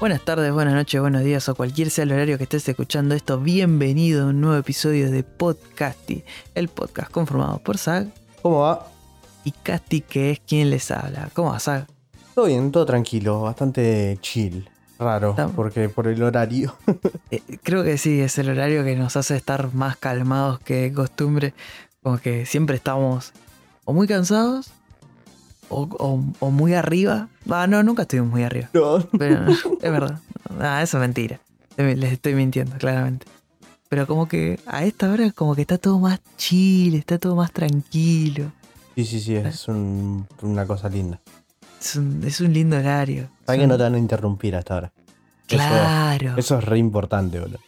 Buenas tardes, buenas noches, buenos días o cualquier sea el horario que estés escuchando esto. Bienvenido a un nuevo episodio de Podcasty, el podcast conformado por Zag ¿Cómo va? y Casti, que es quien les habla. ¿Cómo va, Zag? Todo bien, todo tranquilo, bastante chill. Raro, Estamos- porque por el horario. Eh, creo que sí, es el horario que nos hace estar más calmados que de costumbre. Como que siempre estamos o muy cansados o, o- o muy arriba. Ah, no, nunca estuvimos muy arriba. No. Pero no, es verdad. Ah, eso es mentira. Les estoy mintiendo, claramente. Pero como que a esta hora como que está todo más chill, está todo más tranquilo. Sí, sí, sí, es un- una cosa linda. Es un, es un lindo horario. Sabes que no te van a interrumpir hasta ahora. Eso- Claro, Eso, es re importante, boludo.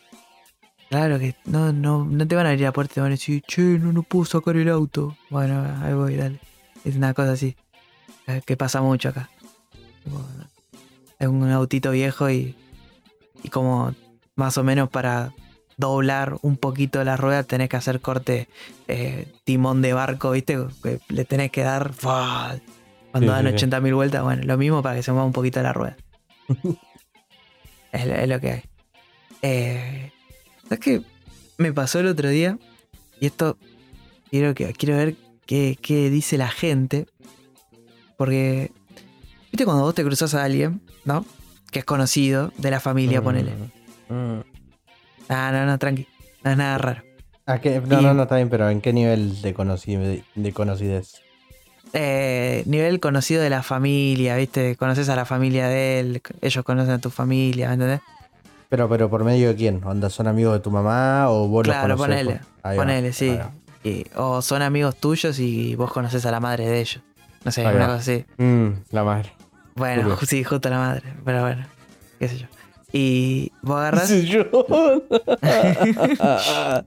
claro que no, no, no te van a abrir la puerta y te van a decir, che, no, no puedo sacar el auto. Bueno, ahí voy, dale. Es una cosa así. Que pasa mucho acá. Es un autito viejo y, y como más o menos para doblar un poquito la rueda tenés que hacer corte eh, timón de barco, ¿viste? Que le tenés que dar ¡fua! cuando Sí, dan sí, sí. 80.000 vueltas. Bueno, lo mismo para que se mueva un poquito la rueda. es, lo- es lo que hay. Eh, ¿Sabes qué? Me pasó el otro día y esto quiero, que, quiero ver qué, qué dice la gente. Porque, ¿viste cuando vos te cruzas a alguien, ¿no? Que es conocido de la familia, ponele. Mm. Ah, no, no, tranqui. No es nada raro. ¿A qué? No, Y- no, no, está bien, pero ¿en qué nivel de, de conocidez? Eh, nivel conocido de la familia, ¿viste? Conoces a la familia de él, ellos conocen a tu familia, ¿me entendés? Pero, pero ¿por medio de quién? ¿Onda son amigos de tu mamá o vos Claro, los conocés? ponele, Ahí va, ponele, sí. Y- o son amigos tuyos y vos conoces a la madre de ellos. No sé, Ahí una cosa así. Mm, la madre. Bueno, Curioso. sí, justo la madre, pero bueno, qué sé yo. Y vos agarrás. Sí, yo.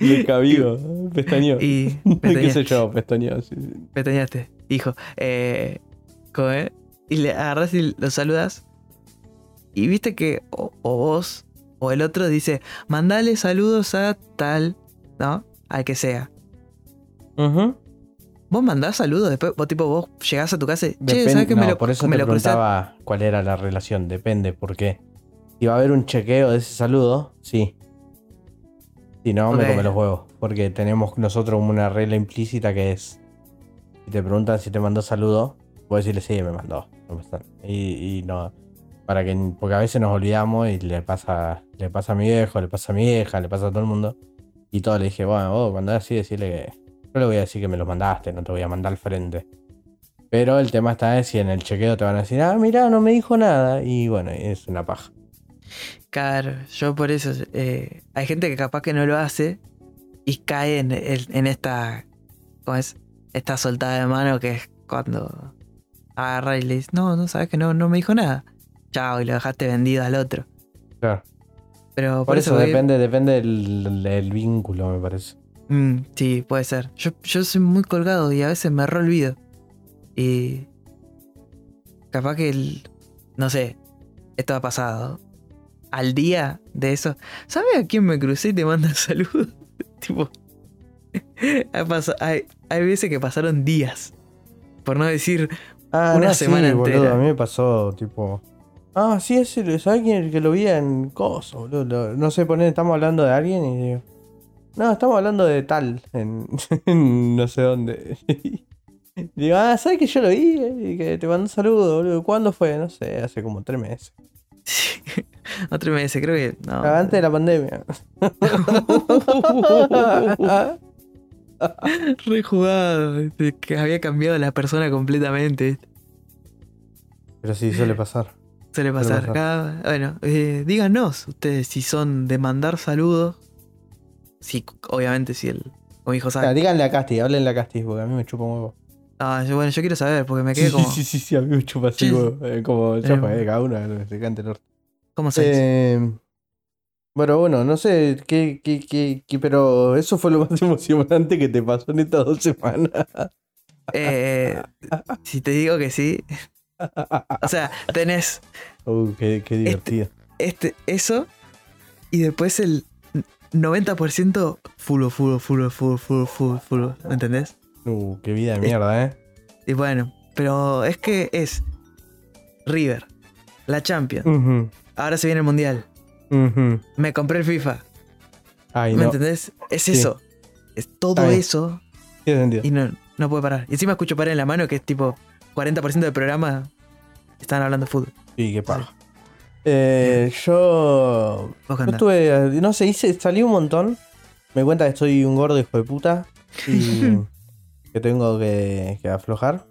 Le cabido, pestañó. y ¿Qué sé yo? Pestañó, sí. sí. pestañeaste, hijo. Eh. Y le agarras y lo saludas. Y viste que o, o vos o el otro dice, mandale saludos a tal, ¿no? Al que sea. Ujú. Vos mandás saludos, después vos tipo vos llegás a tu casa y, che, ¿sabes que me no, lo, por eso me te lo preguntaba cuál era la relación. Depende, porque si va a haber un chequeo de ese saludo, sí. Si no, me come los huevos. Porque tenemos nosotros una regla implícita que es: si te preguntan si te mandó saludo, puedes decirle sí, me mandó. Y, y no. Para que, porque a veces nos olvidamos y le pasa, le pasa a mi viejo, le pasa a mi vieja, le pasa a todo el mundo. Y todo le dije, bueno, vos cuando es así, decirle que. No le voy a decir que me los mandaste, no te voy a mandar al frente. Pero el tema está es si en el chequeo te van a decir, ah, mira, no me dijo nada. Y bueno, es una paja. Claro, yo por eso. eh, hay gente que capaz que no lo hace y cae en, esta. ¿Cómo es? Esta soltada de mano que es cuando agarra y le dice, no, no sabes que no, no me dijo nada. Chao, y lo dejaste vendido al otro. Claro. Pero por, Por eso depende, depende del, del vínculo, me parece. Mm, sí, puede ser. Yo, yo soy muy colgado y a veces me re olvido. Y. Capaz que el. No sé. Esto ha pasado. Al día de eso. ¿Sabes a quién me crucé y te manda saludos? tipo. hay, hay veces que pasaron días. Por no decir. Ah, Una no, semana sí, boludo, entera. a mí me pasó, tipo. Ah, sí, ese, ¿sabes quién? El que lo vi en Coso, boludo. No sé, poner, estamos hablando de alguien y digo. No, estamos hablando de tal, en, en no sé dónde. digo, ah, ¿sabes que yo lo vi? Y que te mandó un saludo, boludo. ¿Cuándo fue? No sé, hace como tres meses. Otro me dice, creo que. No. Antes de la pandemia. Re jugado. de Que había cambiado la persona completamente. Pero sí, suele pasar. Suele Suele pasar. pasar. Cada- bueno, eh, díganos ustedes si son de mandar saludos. Si, obviamente, si el. Dijo Ah, Zac. díganle a Casti, háblenle a Casti, porque a mí me chupa un huevo. Ah, bueno, yo quiero saber, porque me quedé Sí, como. sí, sí, sí, a mí me chupa así, Sí. huevo. Eh, como ya Eh, fue, cada uno se cante el orto. ¿Cómo se dice? Eh, bueno, bueno, no sé, qué, qué, qué, qué- pero eso fue lo más emocionante que te pasó en estas dos semanas. Eh, si te digo que sí. O sea, tenés Uh, qué, qué divertido. este, eso y después el 90% fulo, fulo, fulo, fulo, fulo, fulo, fulo. ¿Me entendés? Uh, qué vida de mierda, ¿eh? Y bueno, pero es que es River, la Champions, ahora se viene el Mundial, me compré el FIFA. Ay, ¿Me no. entendés? Es Sí. eso. Es todo eso Tiene sentido. y no, no puede parar. Y encima escucho parar en la mano que es tipo 40% del programa están hablando de fútbol. Sí, qué paja. Eh, yo. Yo estuve. No sé, hice, salí un montón. Me cuenta que soy un gordo hijo de puta. Y que tengo que, que aflojar.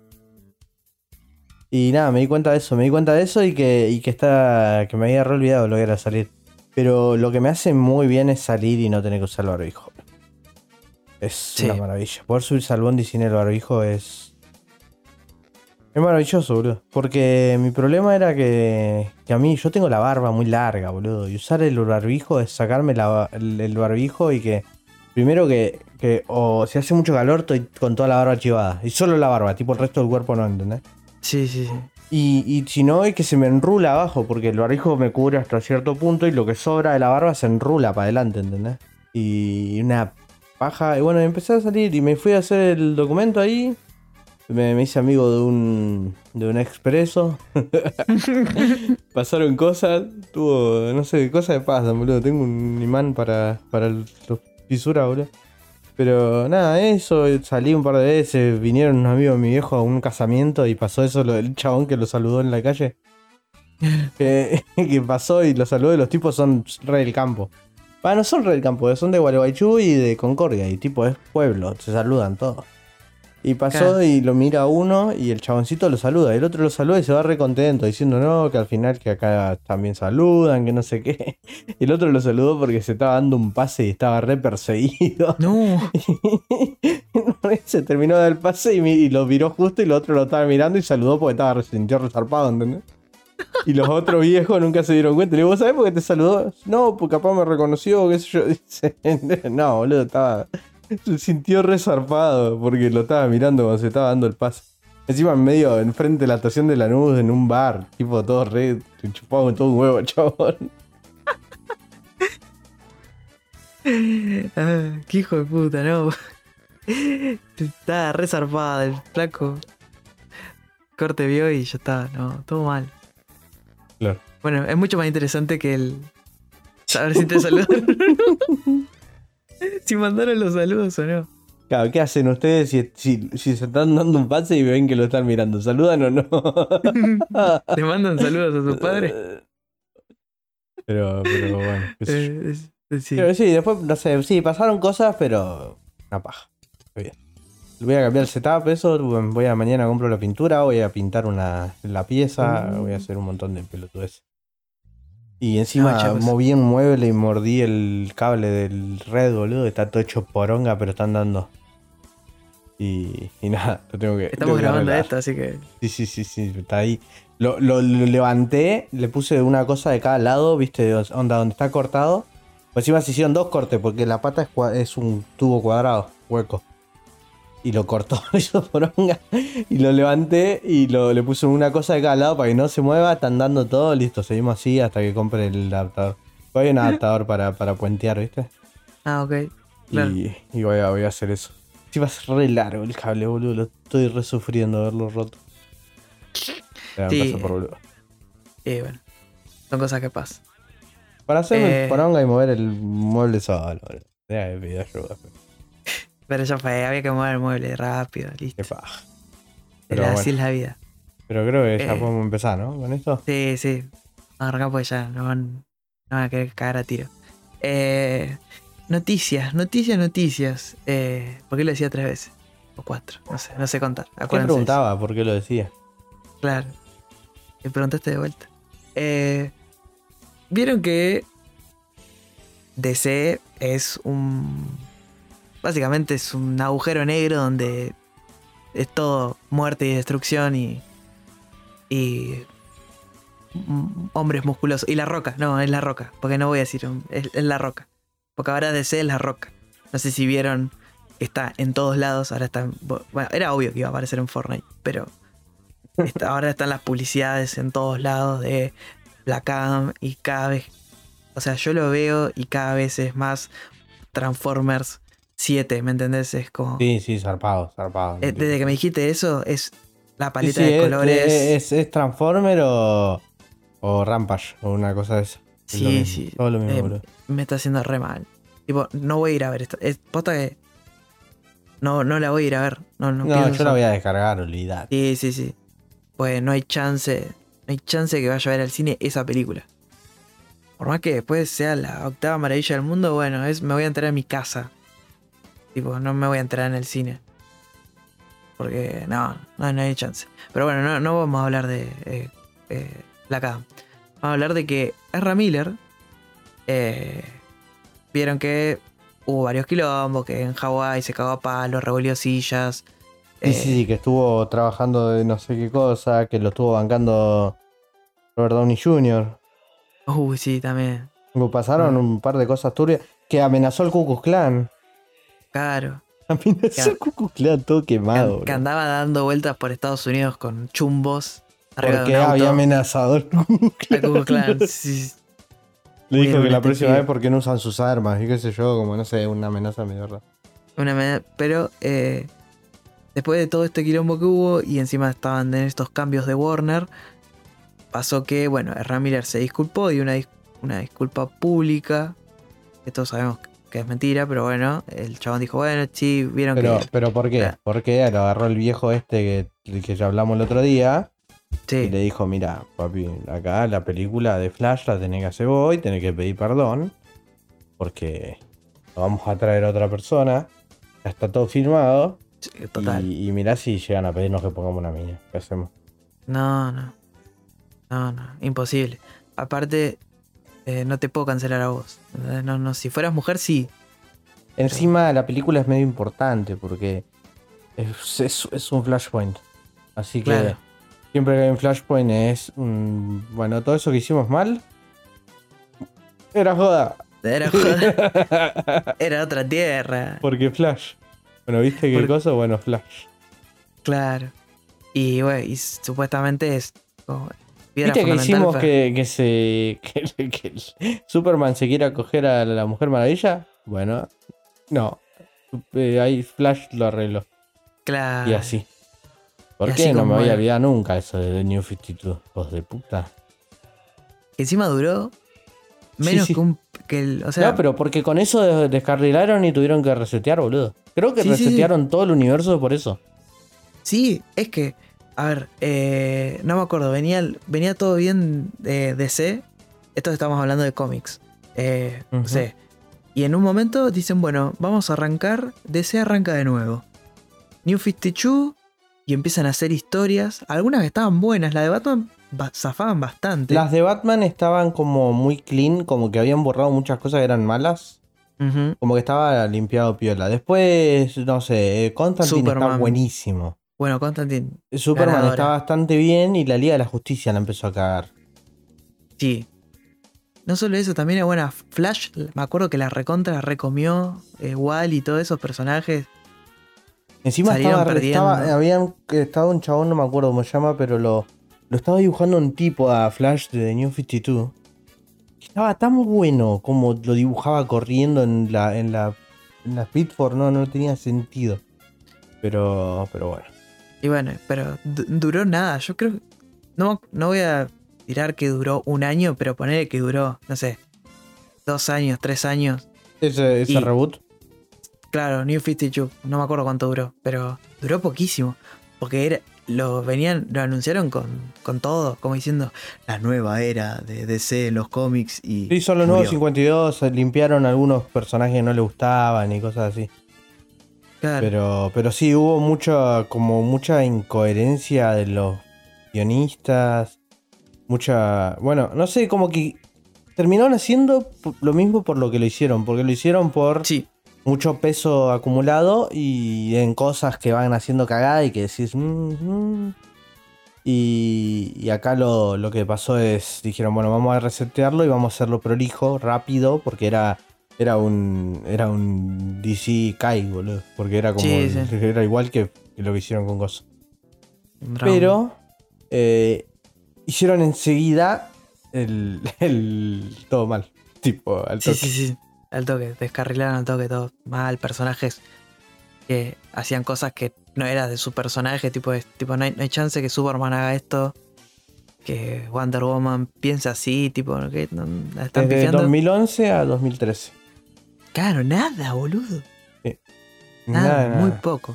Y nada, me di cuenta de eso. Me di cuenta de eso y que, y que está. que me había re olvidado lo que era salir. Pero lo que me hace muy bien es salir y no tener que usar el barbijo. Es Sí. una maravilla. Poder subirse al bondi sin el barbijo es. Es maravilloso, boludo. Porque mi problema era que, que a mí, yo tengo la barba muy larga, boludo. Y usar el barbijo es sacarme la- el, el barbijo y que. Primero que, que o si hace mucho calor, estoy con toda la barba chivada. Y solo la barba, tipo el resto del cuerpo no, ¿entendés? Sí, sí, sí. Y, y si no, es que se me enrula abajo, porque el barbijo me cubre hasta cierto punto y lo que sobra de la barba se enrula para adelante, ¿entendés? Y una paja. Y bueno, empecé a salir y me fui a hacer el documento ahí. Me, me hice amigo de un, de un expreso. Pasaron cosas. Tuvo, no sé, cosas de pasan, boludo. Tengo un imán para, para el- los fisuras, boludo. Pero nada, eso, salí un par de veces, vinieron unos amigos de mi viejo a un casamiento y pasó eso, lo del chabón que lo saludó en la calle. que, que pasó y lo saludó y los tipos son re del campo. Ah, no son re del campo, son de Gualeguaychú y de Concordia, y tipo es pueblo, se saludan todos. Y pasó y lo mira uno y el chaboncito lo saluda, el otro lo saluda y se va re contento, diciendo no, que al final que acá también saludan, que no sé qué. Y el otro lo saludó porque se estaba dando un pase y estaba re perseguido. No. se terminó de dar el pase y, lo miró justo y el otro lo estaba mirando y saludó porque estaba sintió resarpado, ¿entendés? Y los otros viejos nunca se dieron cuenta. Le digo, ¿vos sabés por qué te saludó? No, porque capaz me reconoció, qué sé yo. Dice, no, boludo, estaba. Se sintió resarpado porque lo estaba mirando cuando se estaba dando el pase. Encima en medio, enfrente de la estación de Lanús, en un bar, tipo todo re chupado con todo un huevo, chabón. Ah, qué hijo de puta, no. Estaba re zarpada el flaco. Corte vio y ya está, no, todo mal. Claro. Bueno, es mucho más interesante que el saber si te saludaron. si mandaron los saludos o no. Claro, ¿qué hacen ustedes si, si, si se están dando un pase y ven que lo están mirando? ¿Saludan o no? ¿Le mandan saludos a su padre? Pero, pero bueno. Eh, sí. Pero sí, después, no sé, sí, pasaron cosas, pero una paja. Muy bien. Voy a cambiar el setup, eso, voy a mañana compro la pintura, voy a pintar una, la pieza, Mm. voy a hacer un montón de pelotudes. Y encima moví un mueble y mordí el cable del red, boludo, está todo hecho poronga, pero están dando. Y, y nada, lo tengo que. Estamos tengo que grabando arreglar. esto, así que. Sí, sí, sí, sí, está ahí. Lo, lo- lo levanté, le puse una cosa de cada lado, viste, onda donde está cortado. Pues encima se hicieron dos cortes, porque la pata es, es un tubo cuadrado, hueco. Y lo cortó, poronga. Y lo levanté y lo, le puse una cosa de cada lado para que no se mueva, están dando todo, listo, seguimos así hasta que compre el adaptador. Hay un adaptador para, para puentear, ¿viste? Ah, ok. Claro. Y, y voy, a, voy a hacer eso. Sí, va a ser re largo el cable, boludo. Lo estoy re sufriendo haberlo roto. Sí. por boludo. Y bueno, son cosas que pasan. Para hacerme Eh. poronga y mover el mueble solo, boludo. Deja de pedir ayuda. Pero ya fue, había que mover el mueble rápido, Qué listo. paja. Pero bueno. así es la vida. Pero creo que ya Eh. podemos empezar, ¿no? Con esto. Sí, sí. Vamos a arrancar porque ya nos van, nos van a querer cagar a tiro. Eh, noticias, noticias, noticias. Eh, ¿Por qué lo decía tres veces? O cuatro, no sé, no sé contar. ¿Qué Acuérdense. preguntaba? ¿Por qué lo decía? Claro. Me preguntaste de vuelta. Eh, Vieron que DC es un. Básicamente es un agujero negro donde es todo muerte y destrucción y. y. hombres musculosos. Y la roca, no, es la roca. Porque no voy a decir, es, la roca. Porque ahora DC es la roca. No sé si vieron. Está en todos lados. Ahora está. en- Bueno, era obvio que iba a aparecer en Fortnite. Pero Está- ahora están las publicidades en todos lados de la cam y cada vez, o sea, yo lo veo y cada vez es más Transformers 7, ¿me entendés? Es como... Sí, sí, zarpado, zarpado. Eh, desde que me dijiste eso, es la paleta sí, de es, colores. es, es Transformer o, o Rampage o una cosa de eso. Es Sí, mismo, sí. Todo lo mismo, Eh, me está haciendo re mal. Tipo, no voy a ir a ver esto. Es posta que. No, no la voy a ir a ver. No, no, No, yo la voy a descargar, olvidate. Sí, sí, sí. Pues no hay chance. No hay chance que vaya a ver al cine esa película. Por más que después sea la octava maravilla del mundo, bueno, es me voy a enterar en mi casa. Tipo, no me voy a enterar en el cine. Porque no, no, no hay chance. Pero bueno, no, no vamos a hablar de eh, eh, la K. Vamos a hablar de que Ezra Miller. eh, vieron que hubo varios quilombos, que en Hawái se cagó a palos, revolvió sillas. Sí, eh, sí, sí, que estuvo trabajando de no sé qué cosa, que lo estuvo bancando Robert Downey Jr. Uy, sí, también. Pasaron Ah. un par de cosas turbias. Que amenazó al Ku Klux Klan. Claro. Amenazó Klan todo Que, quemado. que andaba dando vueltas por Estados Unidos con chumbos. Porque había amenazado al sí. Le Muy dijo que la próxima vez porque no usan sus armas y qué sé yo, como no sé, una amenaza medio rara. Una me- pero eh, después de todo este quilombo que hubo y encima estaban en estos cambios de Warner, pasó que, bueno, Miller se disculpó y una, dis- una disculpa pública, que todos sabemos que es mentira, pero bueno, el chabón dijo, bueno, sí, vieron Pero, que... pero ¿por qué? Claro. Porque lo agarró el viejo este que, que ya hablamos el otro día y Sí, le dijo, mira, papi, acá la película de Flash la tenés que hacer vos y tenés que pedir perdón. Porque lo vamos a traer a otra persona. Ya está todo filmado. sí, total. Y, y mirá si llegan a pedirnos que pongamos una mina. ¿Qué hacemos? No, no. No, no, imposible. Aparte, eh, no te puedo cancelar a vos. ¿entendés? No, no, si fueras mujer, sí. Encima la película es medio importante porque es, es- es un flashpoint. Así que Claro. siempre que hay un flashpoint es un... Bueno, todo eso que hicimos mal era joda. Era, joda, era otra tierra. Porque Flash. Bueno, ¿viste qué Porque- cosa? Bueno, Flash. Claro. Y bueno, y supuestamente es piedra ¿Viste que hicimos para- que, que se. Que, que Superman se quiera coger a la Mujer Maravilla? Bueno, no. Eh, ahí Flash lo arregló. Claro. Y así. ¿Por Y qué? así no me voy a olvidar nunca eso de The New 52. Hijos de puta. Que encima duró menos sí. que un. Que el, o sea, no, pero porque con eso des- descarrilaron y tuvieron que resetear, boludo. Creo que sí. resetearon todo el universo por eso. Sí, es que. A ver, eh, no me acuerdo, venía, venía todo bien de DC. Esto estamos hablando de cómics. Eh, sé. Y en un momento dicen, bueno, vamos a arrancar. DC arranca de nuevo. New 52. Y empiezan a hacer historias. Algunas que estaban buenas. La de Batman ba- zafaban bastante. Las de Batman estaban como muy clean, como que habían borrado muchas cosas que eran malas. Como que estaba limpiado piola. Después, no sé, eh, Constantine está Superman. buenísimo. Bueno, Constantine, Superman Ganadora. está bastante bien y la Liga de la Justicia la empezó a cagar. sí. No solo eso, también era buena. Flash, me acuerdo que la recontra la recomió. Eh, Wall y todos esos personajes. Encima estaba, re- estaba- perdiendo. habían estado un chabón, no me acuerdo cómo se llama, pero lo, lo estaba dibujando un tipo a Flash de The New 52. Estaba tan bueno como lo dibujaba corriendo en la, en la, en la Speedforce, no, no tenía sentido. Pero, pero bueno. Y bueno, pero du- duró nada. Yo creo. No, no voy a tirar que duró un año, pero poner que duró, no sé, dos años, tres años. Ese, ese Y- reboot. Claro, New 52, no me acuerdo cuánto duró, pero duró poquísimo. Porque era, lo venían, lo anunciaron con, con todo, como diciendo la nueva era de DC en los cómics y. Sí, son los nuevos murió. 52, se limpiaron algunos personajes que no le gustaban y cosas así. Claro. Pero, pero sí, hubo mucha, como mucha incoherencia de los guionistas. Mucha. Bueno, no sé, como que terminaron haciendo lo mismo por lo que lo hicieron. Porque lo hicieron por sí, mucho peso acumulado y en cosas que van haciendo cagada y que decís. "Mm, mm". Y, y acá lo, lo que pasó es, dijeron, bueno, vamos a resetearlo y vamos a hacerlo prolijo, rápido, porque era, era un era un DC Kai, boludo. Porque era como Sí, sí. era igual que, que lo que hicieron con drama. Pero eh, hicieron enseguida el, el todo mal. Tipo, al Sí, toque. sí, sí. Al toque, descarrilaron al toque todo. Mal, personajes que hacían cosas que no era de su personaje, tipo, es- tipo no, hay, no hay chance que Superman haga esto, que Wonder Woman piense así, tipo, que no, la están Desde pifiando. 2011 a 2013. Claro, nada, boludo. Nada, Nada, nada. muy poco.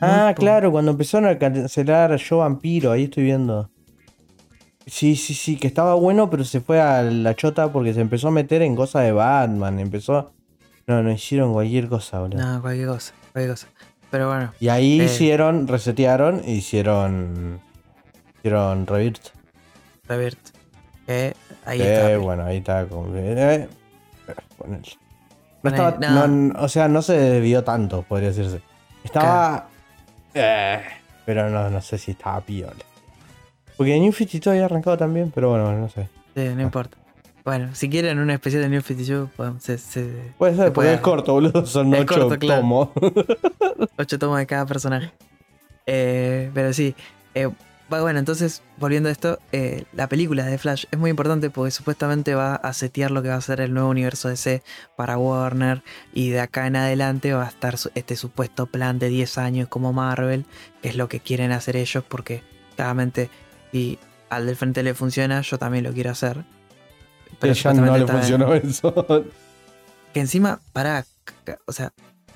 Muy Ah, poco. claro, cuando empezaron a cancelar Yo Vampiro, ahí estoy viendo. Sí, sí, sí, que estaba bueno, pero se fue a la chota porque se empezó a meter en cosas de Batman. Empezó. No, no hicieron cualquier cosa, boludo. No, cualquier cosa, cualquier cosa. Pero bueno, Y ahí Eh. hicieron, resetearon e hicieron. Hicieron Rebirth. Revert. Eh, ahí Eh, está. bueno, ahí está. Con, eh, eh. No estaba, no. no, o sea, no se desvió tanto, podría decirse. Estaba. eh, pero no, no sé si estaba piola. Porque New 52 había arrancado también, pero bueno, no sé. Sí, no importa. Bueno, si quieren una especial de New 52, podemos, se, se- Puede ser, Se porque puede. es corto, boludo. Son Es 8 corto, claro. tomos. ocho tomos de cada personaje. Eh, pero sí. eh, bueno, entonces, volviendo a esto, eh, la película de Flash es muy importante porque supuestamente va a setear lo que va a ser el nuevo universo DC para Warner. Y de acá en adelante va a estar este supuesto plan de 10 años como Marvel, que es lo que quieren hacer ellos, porque claramente si al del frente le funciona, yo también lo quiero hacer. Que ya no le funcionó eso. que encima, para, o sea,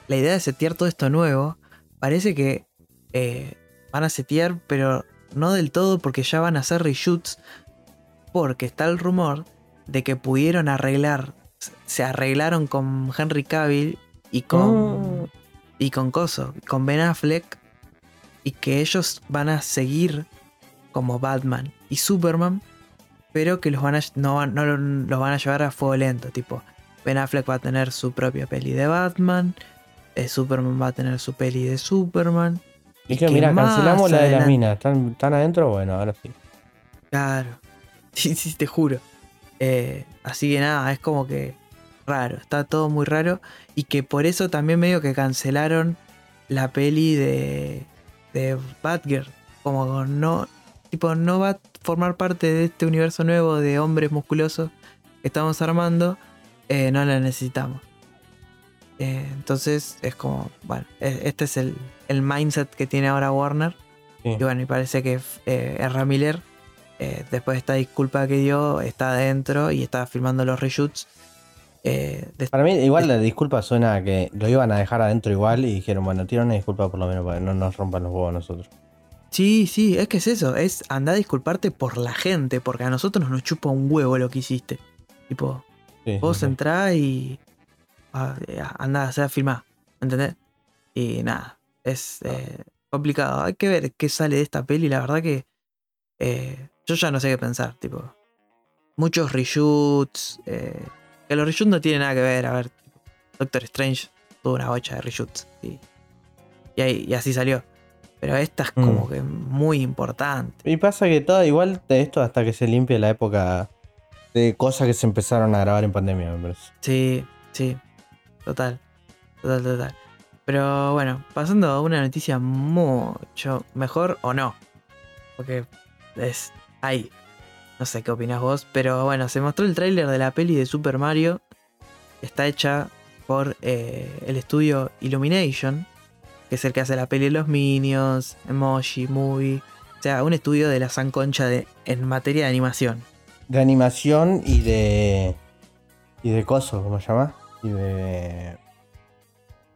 la idea de setear todo esto nuevo, parece que eh, van a setear, pero no del todo porque ya van a hacer reshoots, porque está el rumor de que pudieron arreglar, se arreglaron con Henry Cavill y con, Mm. y con Coso, con Ben Affleck, y que ellos van a seguir como Batman y Superman, pero que los van a, no, no lo- los van a llevar a fuego lento, tipo, Ben Affleck va a tener su propia peli de Batman. eh, Superman va a tener su peli de Superman. Que mira, cancelamos la de las minas. ¿Están, ¿Están adentro? Bueno, ahora sí. Claro. Sí, sí, te juro. Eh, así que nada, es como que raro. Está todo muy raro. Y que por eso también medio que cancelaron la peli de, de Batgirl. Como no. Tipo, no va a formar parte de este universo nuevo de hombres musculosos que estamos armando. eh, no la necesitamos. Eh, entonces es como, bueno, e- este es el, el mindset que tiene ahora Warner. Sí. Y bueno, y parece que eh, Ezra Miller, eh, después de esta disculpa que dio, está adentro y está filmando los reshoots. eh, de- Para mí, igual la disculpa suena a que lo iban a dejar adentro igual y dijeron, bueno, tira una disculpa por lo menos para que no nos rompan los huevos a nosotros. Sí, sí, es que es eso, es andar a disculparte por la gente, porque a nosotros nos chupa un huevo lo que hiciste. Tipo, Sí, vos sí. entrás y ah, eh, andá a hacer filmar, ¿entendés? Y nada, es eh, complicado. Hay que ver qué sale de esta peli, la verdad que eh, yo ya no sé qué pensar, tipo. Muchos reshoots, eh, que los reshoots no tienen nada que ver, a ver, Doctor Strange tuvo una bocha de reshoots y, y, ahí- y así salió. Pero esta es como Mm. que muy importante. Y pasa que todo igual de esto hasta que se limpie la época de cosas que se empezaron a grabar en pandemia, me parece. Sí, sí. Total. Total, total. Pero bueno, pasando a una noticia mucho mejor o no. Porque es ahí. No sé qué opinas vos. Pero bueno, se mostró el tráiler de la peli de Super Mario. Está hecha por eh, el estudio Illumination. Que es el que hace la peli de los Minions, Emoji, Movie. O sea, un estudio de la San Concha de, en materia de animación. De animación y de. Y de cosas, ¿cómo se llama? Y de.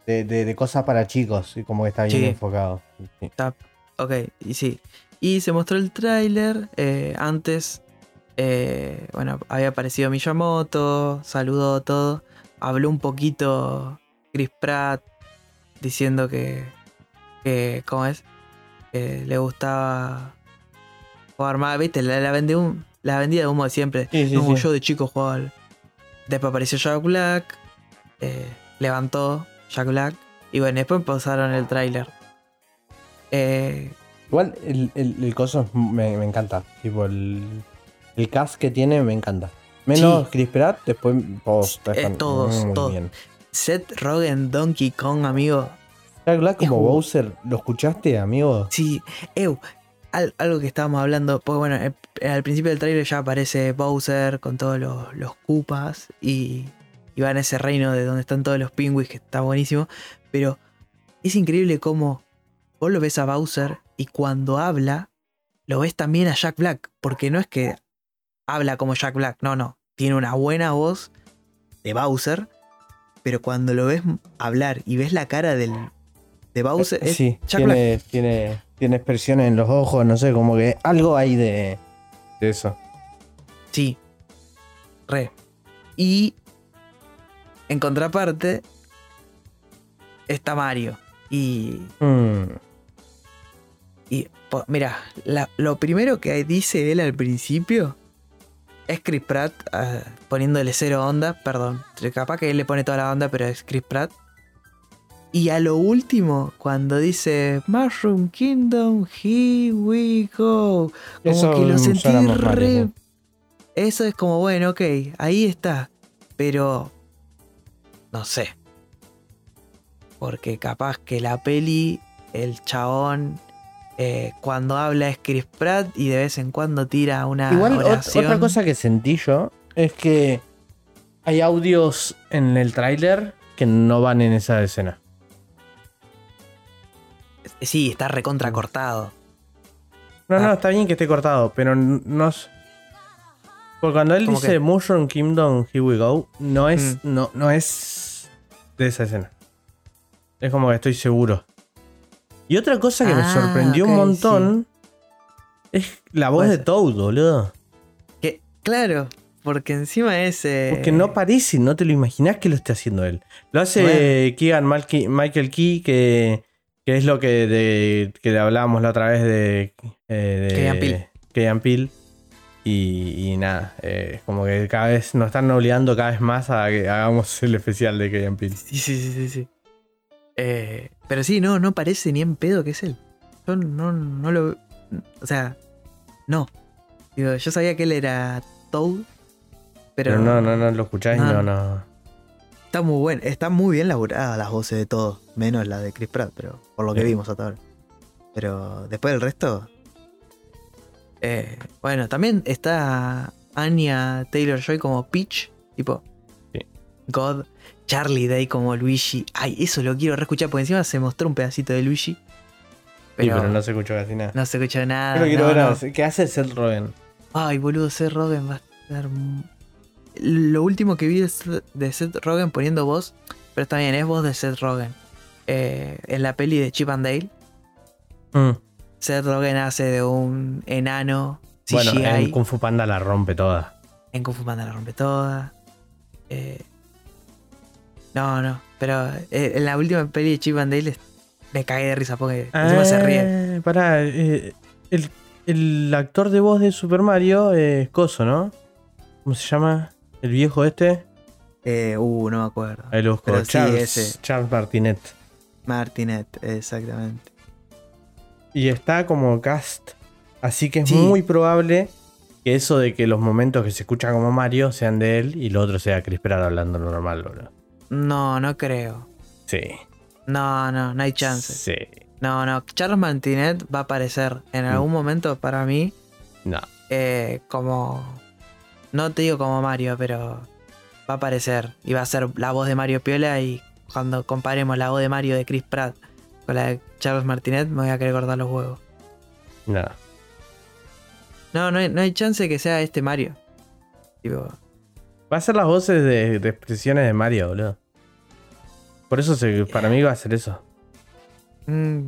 De, de- de cosas para chicos, y como que está bien Sí. enfocado. Sí. Ok, y sí. Y se mostró el tráiler. eh, antes, eh, bueno, había aparecido Miyamoto, saludó todo. Habló un poquito Chris Pratt diciendo que, que ¿cómo es? Que le gustaba jugar más. ¿Viste? La, la, vendí un- la vendida de humo de siempre. Sí, sí, no, sí. yo de chico jugaba. Después apareció Jack Black. Eh, levantó Jack Black. Y bueno, después pasaron el tráiler. Eh, Igual el, el, el coso me, me encanta. Tipo, el, el cast que tiene me encanta. Menos Sí. Chris Pratt, después Eh, están todos, muy todos. bien. Seth Rogen, Donkey Kong, amigo. Jack Black como. Bowser, ¿lo escuchaste, amigo? Sí, al- algo que estábamos hablando, pues bueno, al principio del trailer ya aparece Bowser con todos los, los Koopas y, y va en ese reino de donde están todos los pingüis, que está buenísimo. Pero es increíble cómo vos lo ves a Bowser y cuando habla, lo ves también a Jack Black. Porque no es que habla como Jack Black, no, no. Tiene una buena voz de Bowser, pero cuando lo ves hablar y ves la cara del, de Bowser, es sí, Jack Black. tiene, tiene, tiene expresiones en los ojos, no sé, como que algo hay de, de eso. Sí. Re. Y en contraparte está Mario. Y, Mm, y po- mira, la- lo primero que dice él al principio es Chris Pratt ah, poniéndole cero onda, perdón. Capaz que él le pone toda la onda, pero es Chris Pratt. Y a lo último, cuando dice Mushroom Kingdom, here we go. Como Eso que lo sentí Mario, re. Eso es como, bueno, ok, ahí está. Pero. No sé. Porque capaz que la peli, el chabón, eh, cuando habla es Chris Pratt y de vez en cuando tira una Igual ot- oración. otra cosa que sentí yo es que hay audios en el tráiler que no van en esa escena. Sí, está recontra cortado. No, no, Ah. está bien que esté cortado, pero no es. Porque cuando él ¿Cómo dice qué? Mushroom Kingdom, here we go, no es, Mm. no, no es de esa escena. Es como que estoy seguro. Y otra cosa que me Ah, sorprendió un montón es la voz de. Toad, boludo. Que, claro, porque encima es. eh, Porque no parece, no te lo imaginas que lo esté haciendo él. Lo hace Keegan Malki- Michael Key, que, que es lo que, de, que le hablábamos la otra vez de, eh, de Keegan Peele. Keegan Peele. Y, y nada, eh, como que cada vez nos están obligando cada vez más a que hagamos el especial de Keegan Peele. Sí, sí, sí, sí. sí. Eh, pero sí, no, no parece ni en pedo que es él. Yo no, no lo. O sea, no. Digo, yo sabía que él era Toad. Pero, Pero no, no, no lo escucháis, no, no, no. Está muy bueno. Está muy bien laburadas las voces de todos. Menos la de Chris Pratt, pero por lo que Sí. vimos hasta ahora. Pero después del resto. Eh, bueno, también está Anya Taylor Joy como Peach. Tipo. Sí. God. Charlie Day como Luigi. Ay, eso lo quiero reescuchar porque encima se mostró un pedacito de Luigi. Sí, pero no no, se escuchó casi nada. se escuchó nada. Lo quiero no, ver no. ¿Qué hace Seth Rogen? Ay, boludo, Seth Rogen va a estar. Lo último que vi de Seth- de Seth Rogen poniendo voz, pero está bien, es voz de Seth Rogen. Eh, en la peli de Chip and Dale, Mm. Seth Rogen hace de un enano Bueno, en Kung Fu Panda la rompe toda. En Kung Fu Panda la rompe toda. Eh, no, no, pero eh, en la última peli de Chip and Dale me cagué de risa porque encima se ríe. Ah, Pará, eh, el, el actor de voz de Super Mario es Coso, ¿no? ¿Cómo se llama? El viejo este. Eh, uh, no me acuerdo. Ahí lo busco. Pero sí, Charles, ese. Charles Martinet. Martinet, exactamente. Y está como cast. Así que es Sí. muy probable que eso de que los momentos que se escuchan como Mario sean de él y lo otro sea Chris Pratt hablando normal, bro. No, no creo. Sí. No, no, no hay chance. Sí. No, no. Charles Martinet va a aparecer en Mm. algún momento para mí No. eh, como... No te digo como Mario, pero va a aparecer. Y va a ser la voz de Mario Piola y cuando comparemos la voz de Mario de Chris Pratt con la de Charles Martinet me voy a querer cortar los huevos. No. No, no hay, no hay chance que sea este Mario. Tipo, Va a ser las voces de, de expresiones de Mario, boludo. Por eso se- para mí va a ser eso. mm,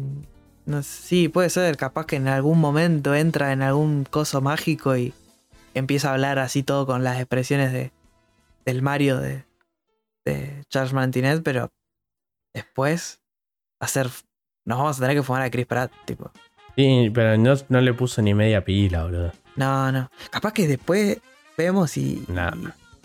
no sé, sí, puede ser. Capaz que en algún momento entra en algún coso mágico y empieza a hablar así todo con las expresiones de, del Mario de, de Charles Martinet, pero después va a ser. Nos vamos a tener que fumar a Chris Pratt, tipo. Sí, pero no, no le puso ni media pila, boludo. No, no. Capaz que después vemos y. No.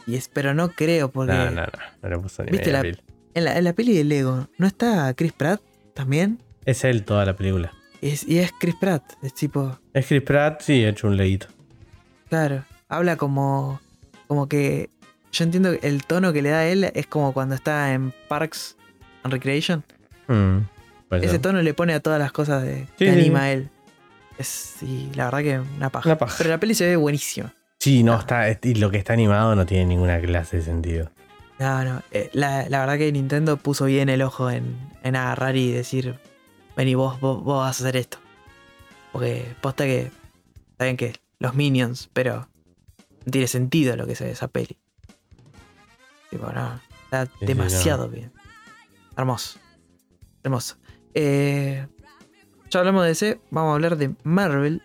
y, y es, pero no creo, porque No, no, no. No le puso ni ¿Viste media la- pila. En, la, en la peli de Lego, ¿no está Chris Pratt también? Es él toda la película. Y es, y es Chris Pratt, es tipo. Es Chris Pratt, sí, hecho un leíto. Claro, habla como. Como que. Yo entiendo que el tono que le da a él es como cuando está en Parks and Recreation. Mm, Ese tono le pone a todas las cosas de, Sí, que sí, anima sí. a él. Es, y la verdad que una paja. Una paja. Pero la peli se ve buenísima. Sí, no, Ah. está, y lo que está animado no tiene ninguna clase de sentido. No, no. eh, la, la verdad que Nintendo puso bien el ojo en, en agarrar y decir, vení, vos, vos, vos vas a hacer esto. Porque posta que, saben que los minions, pero no tiene sentido lo que se ve esa peli. Tipo, no, está sí, demasiado bien. Hermoso. Hermoso. Eh, ya hablamos de ese, vamos a hablar de Marvel.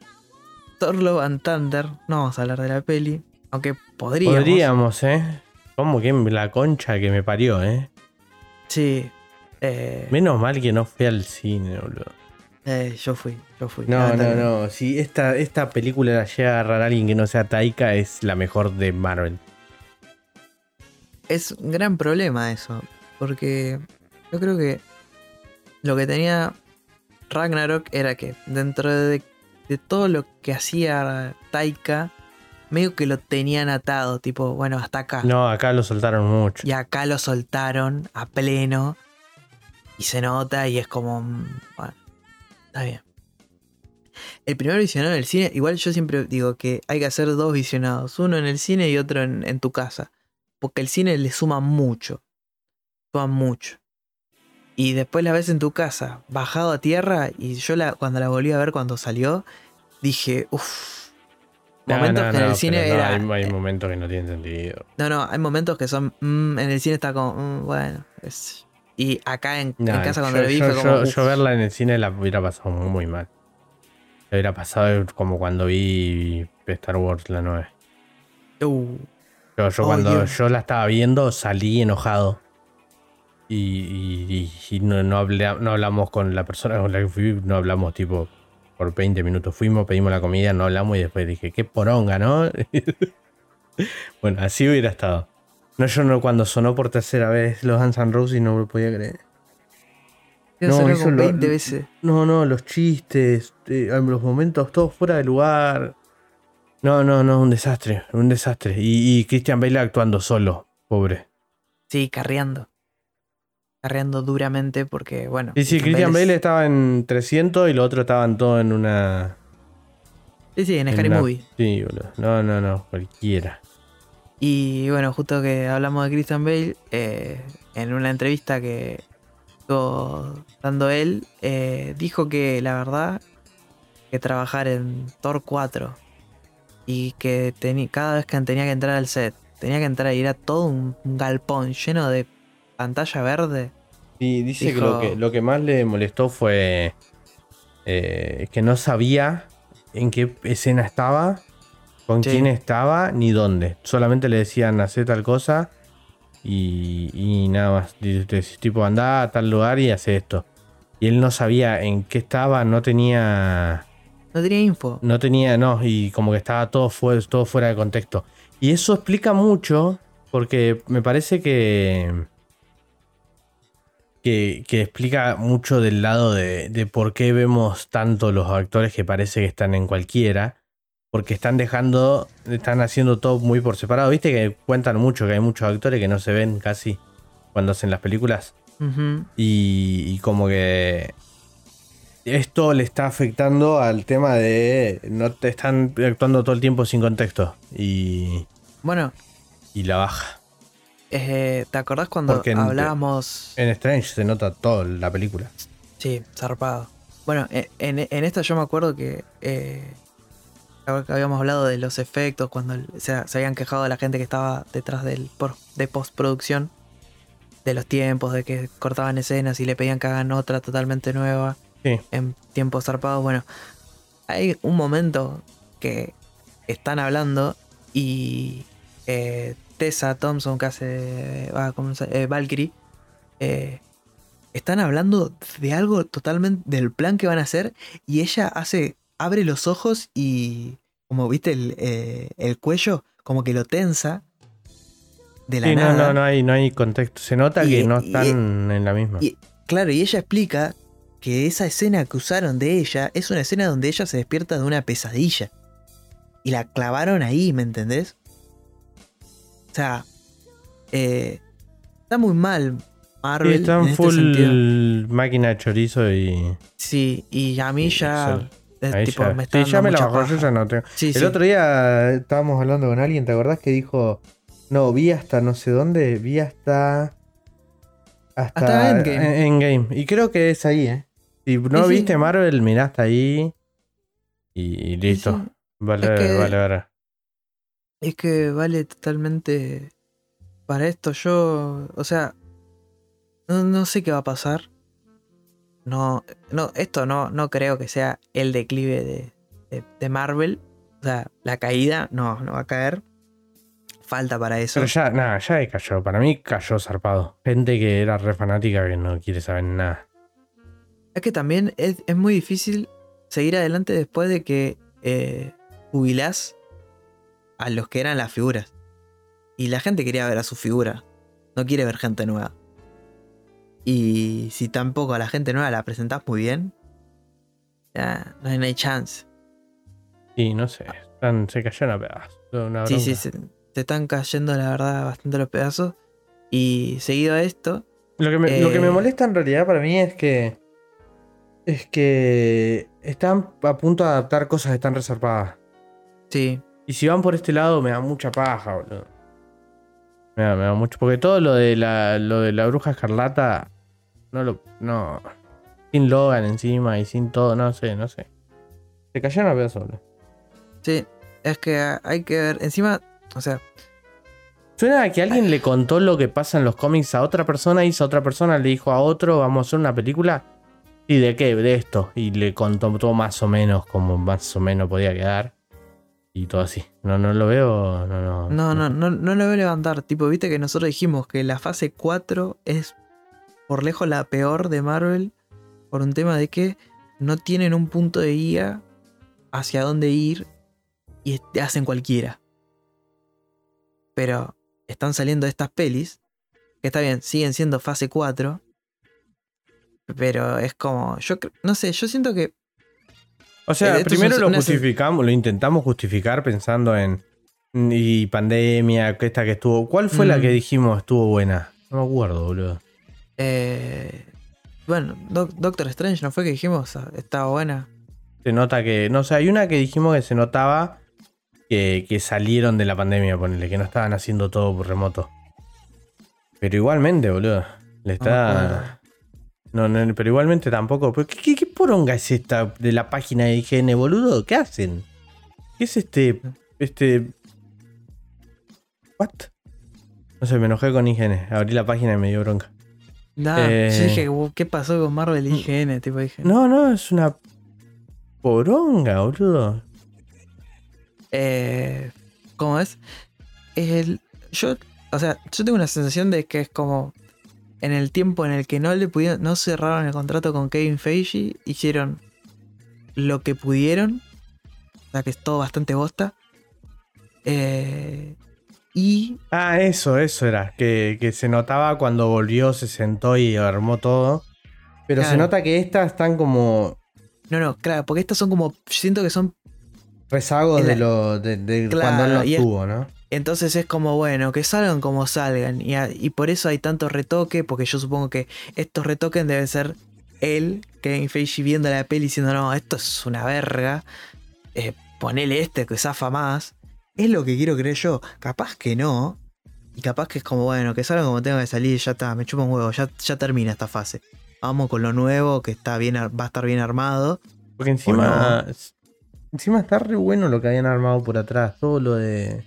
Thor Love and Thunder. No vamos a hablar de la peli. Aunque podríamos. Podríamos, ¿eh? Como que la concha que me parió, ¿eh? Sí. Eh, Menos mal que no fui al cine, boludo. eh, yo fui, yo fui. No, no, Lamentablemente. no. Si esta, esta película la llega a agarrar a alguien que no sea Taika, es la mejor de Marvel. Es un gran problema eso. Porque yo creo que lo que tenía Ragnarok era que dentro de, de todo lo que hacía Taika, medio que lo tenían atado. Tipo, bueno, hasta acá. No, acá lo soltaron mucho. Y acá lo soltaron a pleno. Y se nota y es como... mm, Bueno, está bien. El primer visionado en el cine, igual yo siempre digo que hay que hacer dos visionados. Uno en el cine y otro en, en tu casa. Porque el cine le suma mucho. Suma mucho. Y después la ves en tu casa, bajado a tierra. Y yo la, cuando la volví a ver cuando salió, dije, uff. Momentos no, que en no, el cine era. hay, hay momentos que no tienen sentido. No, no, hay momentos que son. mm, en el cine está como. mm, bueno. es- Y acá en, casa cuando yo, lo vi yo- fue como. yo- verla en el cine la hubiera pasado muy, muy mal. La hubiera pasado como cuando vi Star Wars la 9. uh, Yo, yo Oh, cuando Dios. yo la estaba viendo salí enojado. Y, y- no, no, no hablamos con la persona con la que fui, no hablamos tipo por 20 minutos. Fuimos, pedimos la comida, no hablamos y después dije, qué poronga, ¿no? bueno, así hubiera estado. No, yo no, cuando sonó por tercera vez los Guns N' Roses no me lo podía creer. No, eso como lo- 20 veces. No, no, los chistes, eh, los momentos todos fuera de lugar. No, no, no, un desastre, un desastre. Y, y Christian Bale actuando solo, pobre. Sí, carreando. Carreando duramente porque, bueno. Sí, sí, Christian Bale Bale es- estaba en 300 y los otros estaban todos en una... Sí, sí, en en Scary una- Movie. Sí, boludo. No, no, no, cualquiera. Y bueno, justo que hablamos de Christian Bale, eh, en una entrevista que estuvo dando él, eh, dijo que la verdad que trabajar en Thor 4 y que cada vez que tenía que entrar al set, tenía que entrar y era todo un galpón lleno de pantalla verde. Sí, dice que, lo que lo que más le molestó fue eh, que no sabía en qué escena estaba, con Sí. quién estaba, ni dónde. Solamente le decían hacer tal cosa y, y nada más. Dice, Tipo, anda a tal lugar y hace esto. Y él no sabía en qué estaba, no tenía... No tenía info. No tenía, no, y como que estaba todo, fue, todo fuera de contexto. Y eso explica mucho, porque me parece que, que, que explica mucho del lado de, de por qué vemos tanto los actores que parece que están en cualquiera. Porque están dejando, están haciendo todo muy por separado. Viste que cuentan mucho que hay muchos actores que no se ven casi cuando hacen las películas. Y, y como que esto le está afectando al tema de no te están actuando todo el tiempo sin contexto y, Bueno, y la baja. Eh, ¿te acordás cuando Porque en- hablábamos... En Strange se nota toda la película. Sí, zarpado. Bueno, e- en, en esta yo me acuerdo que, eh, habíamos hablado de los efectos, cuando se, se habían quejado de la gente que estaba detrás del por- de postproducción, de los tiempos, de que cortaban escenas y le pedían que hagan otra totalmente nueva Sí. en tiempos zarpados. Bueno, hay un momento que están hablando y eh, Tessa Thompson, que hace ah, ¿cómo se- eh, Valkyrie, eh, están hablando de algo totalmente del plan que van a hacer y ella hace, abre los ojos y como viste el, eh, el cuello, como que lo tensa de la Sí, no, nada. no, no hay, no hay contexto. Se nota Y- que no y- están en la misma. y- Claro, y ella explica que esa escena que usaron de ella es una escena donde ella se despierta de una pesadilla. Y la clavaron ahí, ¿me entendés? O sea, eh, está muy mal Sí, Marvel. en están este full sentido. máquina de chorizo y. Sí, y a mí Sí, ya. tipo, me está sí, ya dando me la bajó, yo ya no tengo. Sí, El sí. otro día estábamos hablando con alguien, ¿te acordás que dijo No, vi hasta no sé dónde, vi hasta. Hasta, Hasta Endgame. en- Endgame. Y creo que es ahí, ¿eh? Si no Sí, sí. viste Marvel, mirá hasta ahí. Y, y listo. sí. Vale, Es que- vale, vale. Es que vale totalmente para esto. Yo, o sea, no, no sé qué va a pasar. No, no, esto no, no creo que sea el declive de, de- de Marvel. O sea, la caída no, no va a caer. Falta para eso. Pero ya, nada, ya cayó. Para mí cayó zarpado. Gente que era re fanática que no quiere saber nada. Es que también es, es muy difícil seguir adelante después de que eh, jubilás a los que eran las figuras. Y la gente quería ver a su figura. No quiere ver gente nueva. Y si tampoco a la gente nueva la presentás muy bien, ya no hay, no hay chance. Y no sé, están- se cayeron a pedazos. Una Sí, sí, se están cayendo la verdad bastante los pedazos. Y seguido a esto, Lo que, me, lo que me Eh, molesta en realidad para mí es que. Es que están a punto de adaptar cosas que están reservadas. sí, Y si van por este lado, me da mucha paja, boludo. Me da, me da mucho. Porque todo lo de la, lo de la bruja escarlata. No lo. No. Sin Logan encima y sin todo, no sé, no sé. Se cayeron a pedazos, boludo. sí, es que hay que ver. Encima, o sea, Suena a que alguien le contó lo que pasa en los cómics a otra persona y esa otra persona le dijo a otro, vamos a hacer una película. ¿Y de qué? De esto. Y le contó todo más o menos como más o menos podía quedar. Y todo así. No, no lo veo. No, no. No, no, no, no lo a levantar. Tipo, viste que nosotros dijimos que la fase 4 es por lejos la peor de Marvel. Por un tema de que no tienen un punto de guía hacia dónde ir y te hacen cualquiera. Pero están saliendo estas pelis, que está bien, siguen siendo fase 4. Pero es como, yo no sé, yo siento que O sea, Eh, es primero lo justificamos, lo intentamos justificar pensando en. Y pandemia, que esta que estuvo. ¿Cuál fue la Mm. que dijimos estuvo buena? No me acuerdo, boludo. Eh, bueno, Doc- Doctor Strange, ¿no fue que dijimos? Ah, Estaba buena. Se nota que. No sé, hay una que dijimos que se notaba que, que salieron de la pandemia, ponele, que no estaban haciendo todo por remoto. Pero igualmente, boludo. Le está. No, no, pero igualmente tampoco. pero ¿Qué, qué, qué poronga es esta de la página de IGN, boludo? ¿Qué hacen? ¿Qué es este. Este. ¿What? No sé, me enojé con IGN. Abrí la página y me dio bronca. Nah, Eh, yo dije, "Wow, ¿qué pasó con Marvel y IGN? Tipo, dije, No, no, es una. Poronga, boludo. Eh, ¿Cómo es? El, yo, o sea, yo tengo una sensación de que es como en el tiempo en el que no le pudieron, no cerraron el contrato con Kevin Feige, hicieron lo que pudieron, o sea que es todo bastante bosta. Eh, y Ah, eso, eso era. Que, que se notaba cuando volvió, se sentó y armó todo. Pero se nota que estas están como no, no, claro, porque estas son como, siento que son rezagos la- de lo de, de Claro, cuando él estuvo, ¿no? Entonces es como, bueno, que salgan como salgan. Y, a- y por eso hay tanto retoque, porque yo supongo que estos retoques deben ser él, Kevin Feige, viendo la peli diciendo, no, esto es una verga. eh, ponele este que zafa más. Es lo que quiero creer yo. Capaz que no. Y capaz que es como, bueno, que salgan como tenga que salir, ya está, me chupa un huevo, ya, ya termina esta fase. Vamos con lo nuevo, que está bien, va a estar bien armado. Porque encima. Encima está re bueno lo que habían armado por atrás. Todo lo de.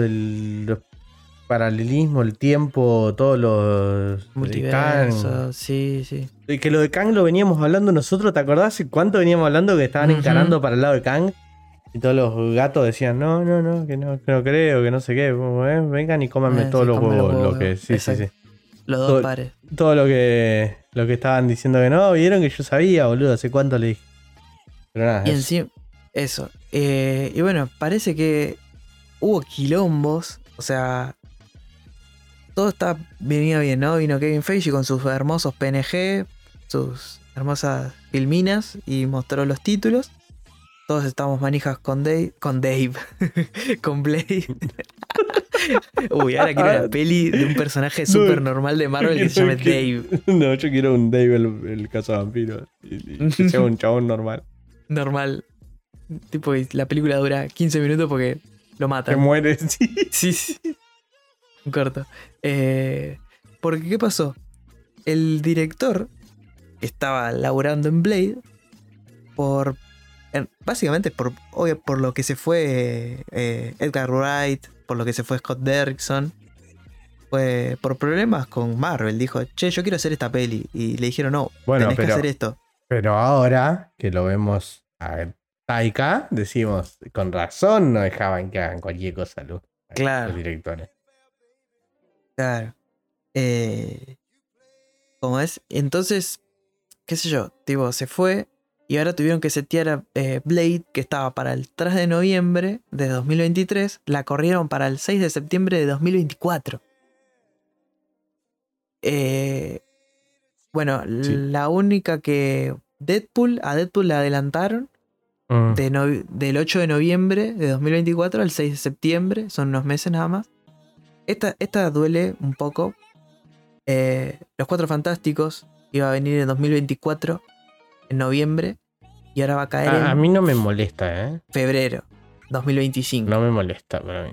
Los paralelismo, el tiempo, todos los. de Multiverso, Kang. sí, sí. Y que lo de Kang lo veníamos hablando nosotros, ¿te acordás? ¿Hace ¿Cuánto veníamos hablando que estaban Ujú. encarando para el lado de Kang? Y todos los gatos decían, no, no, no, que no, que no creo, que no sé qué. Eh, vengan y cómanme Eh, todos sí, los huevos. Lo que, sí, sí, exacto. sí. Los Todo- dos pares. Todo lo que, lo que estaban diciendo que no, vieron que yo sabía, boludo, hace cuánto le dije. Pero nada, Y encima, eso. Eh, y bueno, parece que hubo quilombos. O sea, todo está venía bien, ¿no? Vino Kevin Feige con sus hermosos PNG, sus hermosas filminas y mostró los títulos. Todos estamos manijas con Dave, con Dave, con Blade. Uy, ahora quiero una peli de un personaje súper normal de Marvel que se llame Dave. No, yo quiero un Dave el, el caso vampiro. Y, y que sea un chabón normal. Normal. Tipo, la película dura 15 minutos porque lo Se matan. muere, sí. Sí, sí. un corto. Eh, porque, ¿qué pasó? El director que estaba laburando en Blade, por. en- básicamente por, obvio, por lo que se fue eh, Edgar Wright, por lo que se fue Scott Derrickson, fue por problemas con Marvel. Dijo, che, yo quiero hacer esta peli. Y le dijeron, no, Bueno, tenés que hacer esto. Pero ahora que lo vemos a Taika, decimos, con razón no dejaban que hagan cualquier cosa los, Claro. los directores. Claro. Eh, ¿Cómo es? Entonces, qué sé yo, tipo, se fue y ahora tuvieron que setear a eh, Blade, que estaba para el 3 de noviembre de 2023, la corrieron para el 6 de septiembre de 2024. Eh, bueno, Sí. la única que... Deadpool, a Deadpool la adelantaron Mm. de novi- del 8 de noviembre de 2024 al 6 de septiembre, son unos meses nada más. Esta, esta duele un poco. Eh, Los Cuatro Fantásticos iba a venir en 2024, en noviembre, y ahora va a caer a, a en mí no me molesta, ¿eh? febrero 2025. No me molesta para mí.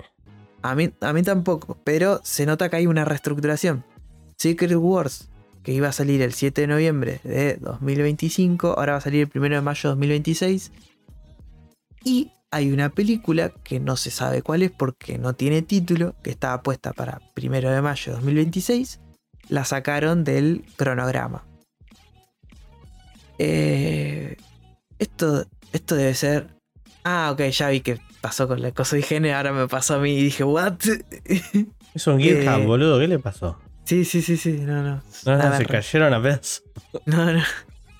A, mí, a mí tampoco, pero se nota que hay una reestructuración. Secret Wars, que iba a salir el 7 de noviembre de 2025, ahora va a salir el 1 de mayo de 2026. Y hay una película que no se sabe cuál es porque no tiene título, que estaba puesta para 1 de mayo de 2026. La sacaron del cronograma. Eh, esto, esto debe ser. Ah, ok, ya vi que pasó con la cosa de higiene, ahora me pasó a mí y dije, ¿what? Es un GitHub, Eh, boludo, ¿qué le pasó? sí, sí, sí, sí, no, no. No, Nada, se cayeron a pedazos. No, no.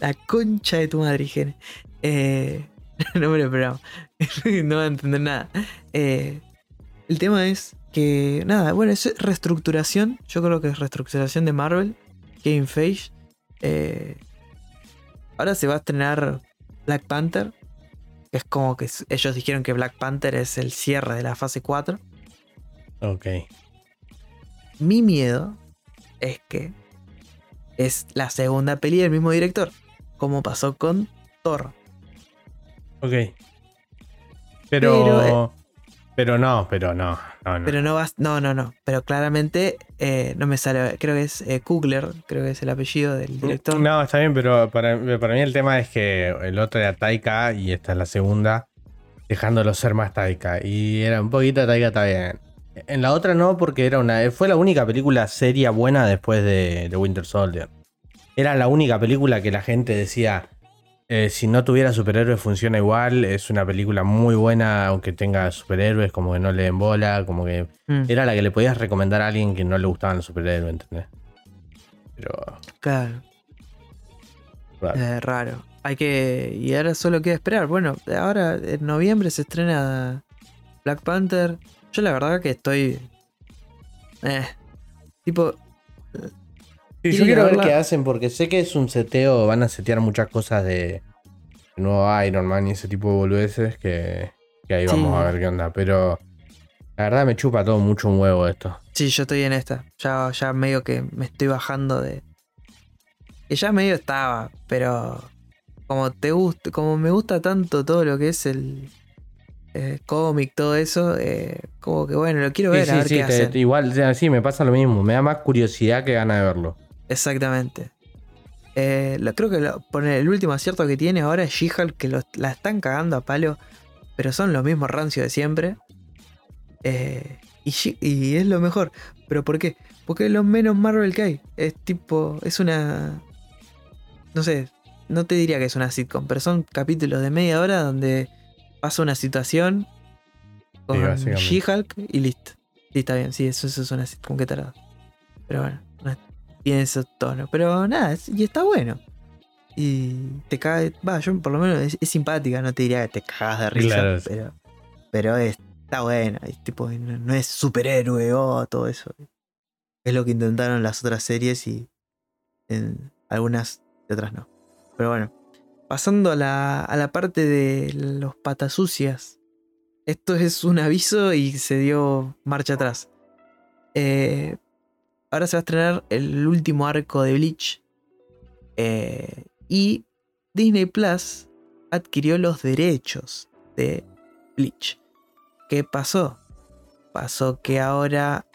La concha de tu madre, higiene. Eh, no me lo esperaba. no va a entender nada. Eh, el tema es que, nada, bueno, es reestructuración. Yo creo que es reestructuración de Marvel. Kevin Feige. Eh, ahora se va a estrenar Black Panther. Que es como que ellos dijeron que Black Panther es el cierre de la fase 4. Ok. Mi miedo es que es la segunda peli del mismo director. Como pasó con Thor. Ok. Pero. Pero, Pero, no, pero no. No, no. Pero no vas. No, no, no. Pero claramente eh, no me sale. Creo que es eh, Kugler. Creo que es el apellido del director. No, está bien, pero para, para mí el tema es que el otro era Taika y esta es la segunda, dejándolo ser más Taika. Y era un poquito Taika, está bien. En la otra no, porque era una, fue la única película seria buena después de, de Winter Soldier. Era la única película que la gente decía, eh, si no tuviera superhéroes funciona igual, es una película muy buena aunque tenga superhéroes, como que no le den bola, como que Mm, era la que le podías recomendar a alguien que no le gustaban los superhéroes, ¿entendés? Pero... claro. raro. Eh, raro. Hay que. Y ahora solo queda esperar. Bueno, ahora en noviembre se estrena Black Panther. Yo la verdad que estoy. Eh. Tipo. Sí, yo quiero ver qué hacen porque sé que es un seteo, van a setear muchas cosas de nuevo Iron Man y ese tipo de boludeces que, que ahí Sí. vamos a ver qué onda. Pero la verdad me chupa todo mucho un huevo esto. Sí, yo estoy en esta. Ya, ya medio que me estoy bajando de. Que ya medio estaba, pero. Como te gusta, como me gusta tanto todo lo que es el eh, cómic, todo eso, eh, como que bueno, lo quiero Sí, ver a sí, ver sí, qué te- hacen. igual, sí, me pasa lo mismo. Me da más curiosidad que gana de verlo. Exactamente. Eh, lo- creo que lo- pone- el último acierto que tiene ahora es She-Hulk, que lo- la están cagando a palo, pero son los mismos rancios de siempre. Eh, y, y es lo mejor. ¿Pero por qué? Porque es lo menos Marvel que hay. Es tipo, es una... No sé, no te diría que es una sitcom, pero son capítulos de media hora donde pasa una situación con básicamente. She-Hulk y listo. Sí, está bien, sí, eso, eso es una sitcom que tarada. Pero bueno, tiene esos tonos. Pero nada, es- y está bueno. Y te cae. Va, yo por lo menos es, es simpática, no te diría que te cagas de risa. Claro. Pero, pero es- está buena. Es tipo, no, no es superhéroe o todo eso. Es lo que intentaron las otras series y en algunas y otras no. Pero bueno, pasando a la, a la parte de los patas sucias. Esto es un aviso y se dio marcha atrás. Eh, ahora se va a estrenar el último arco de Bleach. Eh, y Disney Plus adquirió los derechos de Bleach. ¿Qué pasó? Pasó que ahora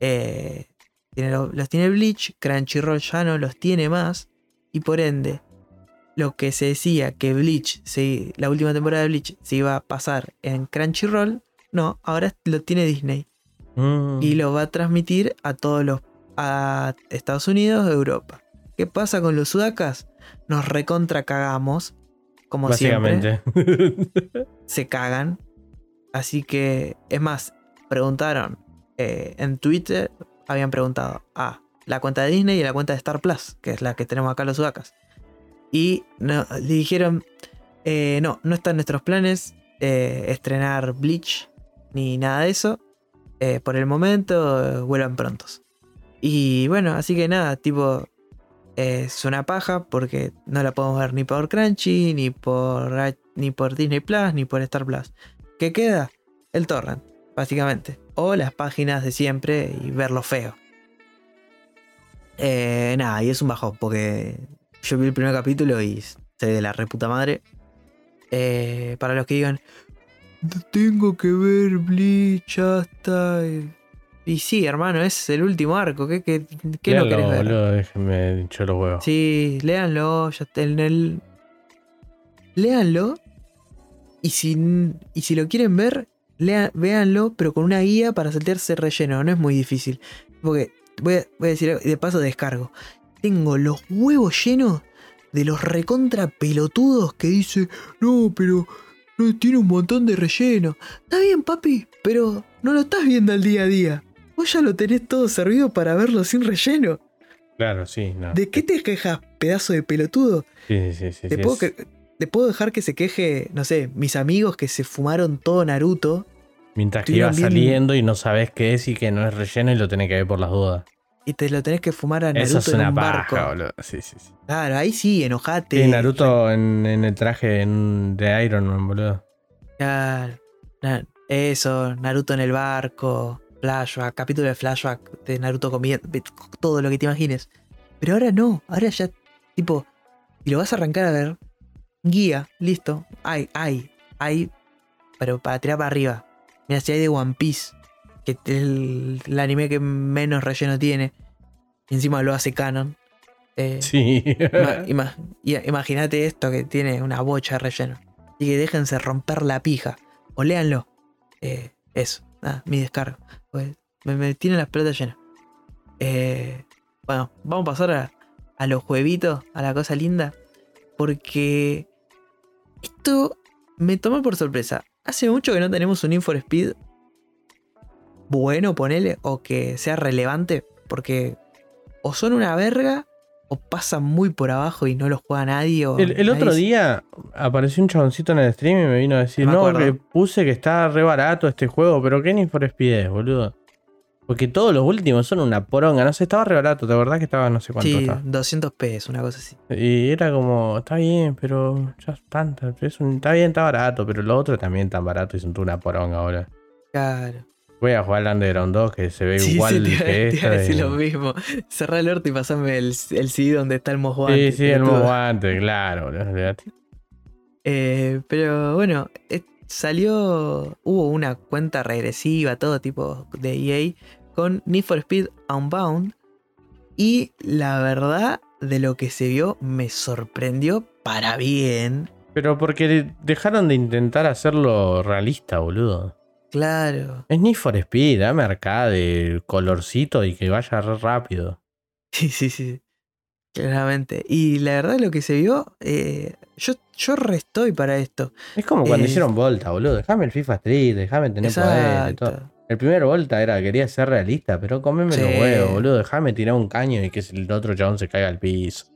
eh, tiene lo- los tiene Bleach, Crunchyroll ya no los tiene más, y por ende, lo que se decía que Bleach, la última temporada de Bleach se iba a pasar en Crunchyroll, no, ahora lo tiene Disney Mm. y lo va a transmitir a todos los a Estados Unidos, Europa. ¿Qué pasa con los sudakas? Nos recontra cagamos, como siempre Básicamente. se cagan. Así que, es más, preguntaron eh, en Twitter, habían preguntado a la cuenta de Disney y a la cuenta de Star Plus, que es la que tenemos acá los sudacas. Y no- le dijeron, eh, no, no está en nuestros planes eh, estrenar Bleach ni nada de eso. Por el momento, vuelvan prontos. Y bueno, así que nada, tipo, es una paja porque no la podemos ver ni por Crunchy, ni por, ni por Disney Plus, ni por Star Plus. ¿Qué queda? El torrent, básicamente. O las páginas de siempre y verlo feo. Eh, nada, y es un bajón porque yo vi el primer capítulo y se de la reputa madre. Eh, para los que digan, tengo que ver Bleach hasta... Y sí, hermano, es el último arco. ¿Qué, qué, qué no querés ver? boludo, déjenme hinchar los huevos. Sí, léanlo. Ya en el. Léanlo. Y si, y si lo quieren ver, lea- véanlo, pero con una guía para saltearse relleno. No es muy difícil. Porque voy a, voy a decir de paso descargo. Tengo los huevos llenos de los recontra pelotudos que dice, no, pero no tiene un montón de relleno. Está bien, papi, pero no lo estás viendo al día a día. Vos ya lo tenés todo servido para verlo sin relleno. Claro, sí, no. ¿De qué te quejas, pedazo de pelotudo? Sí, sí, sí. ¿Te, sí, puedo es- que- te puedo dejar que se queje, no sé, mis amigos que se fumaron todo Naruto Mientras que iba bien- saliendo y no sabes qué es y que no es relleno y lo tenés que ver por las dudas. y te lo tenés que fumar a Naruto Eso es en una un barco? paja, boludo. Sí, sí, sí. Claro, ahí sí, enojate. Sí, Naruto en, en el traje en- de Iron Man, boludo. Claro, eso, Naruto en el barco, flashback, capítulo de flashback de Naruto comiendo, todo lo que te imagines. Pero ahora no, ahora ya, tipo, si lo vas a arrancar a ver, guía, listo, hay, hay, hay, pero para tirar para arriba. Mira, si hay de One Piece, que es el, el anime que menos relleno tiene, y encima lo hace canon. eh, Sí. Ima- Imagínate esto que tiene una bocha de relleno. Así que déjense romper la pija. O léanlo. Eh, eso. Nada, mi descargo. Pues me, tienen las pelotas llenas. Eh, bueno, vamos a pasar a, a los juevitos, a la cosa linda. Porque esto me tomó por sorpresa. Hace mucho que no tenemos un Need for Speed bueno, ponele, o que sea relevante. Porque o son una verga o pasan muy por abajo y no los juega nadie. O El, el otro día apareció un chaboncito en el stream y me vino a decir, Me no, acuerdo. que puse que está re barato este juego, pero ¿qué ni for Speed boludo? Porque todos los últimos son una poronga, no sé, estaba re barato, ¿te verdad que estaba no sé cuánto Sí, estaba? 200 pesos, una cosa así. Y era como, está bien, pero ya es tanto, es un- está bien, está barato, pero lo otro también tan barato y son una poronga ahora. Claro. Voy a jugar al Underground 2 que se ve Sí, igual sí, te, que te decir y- lo mismo. Cerrá el orto y pasame el, el CD donde está el mojguante. Sí, sí, el guante, claro. Eh, pero bueno, eh, salió. Hubo una cuenta regresiva, todo tipo de EA, con Need for Speed Unbound. Y la verdad, de lo que se vio, me sorprendió para bien. Pero porque dejaron de intentar hacerlo realista, boludo. Claro. Es Need for Speed, dame arcade, colorcito y que vaya rápido. Sí, sí, sí. Claramente. Y la verdad, lo que se vio, eh, yo, yo restoy para esto. Es como cuando Eh, hicieron Volta, boludo. Déjame el FIFA Street, déjame tener poder y todo. El primer Volta era, quería ser realista, pero comeme los Sí. huevos, boludo. Déjame tirar un caño y que el otro chabón se caiga al piso.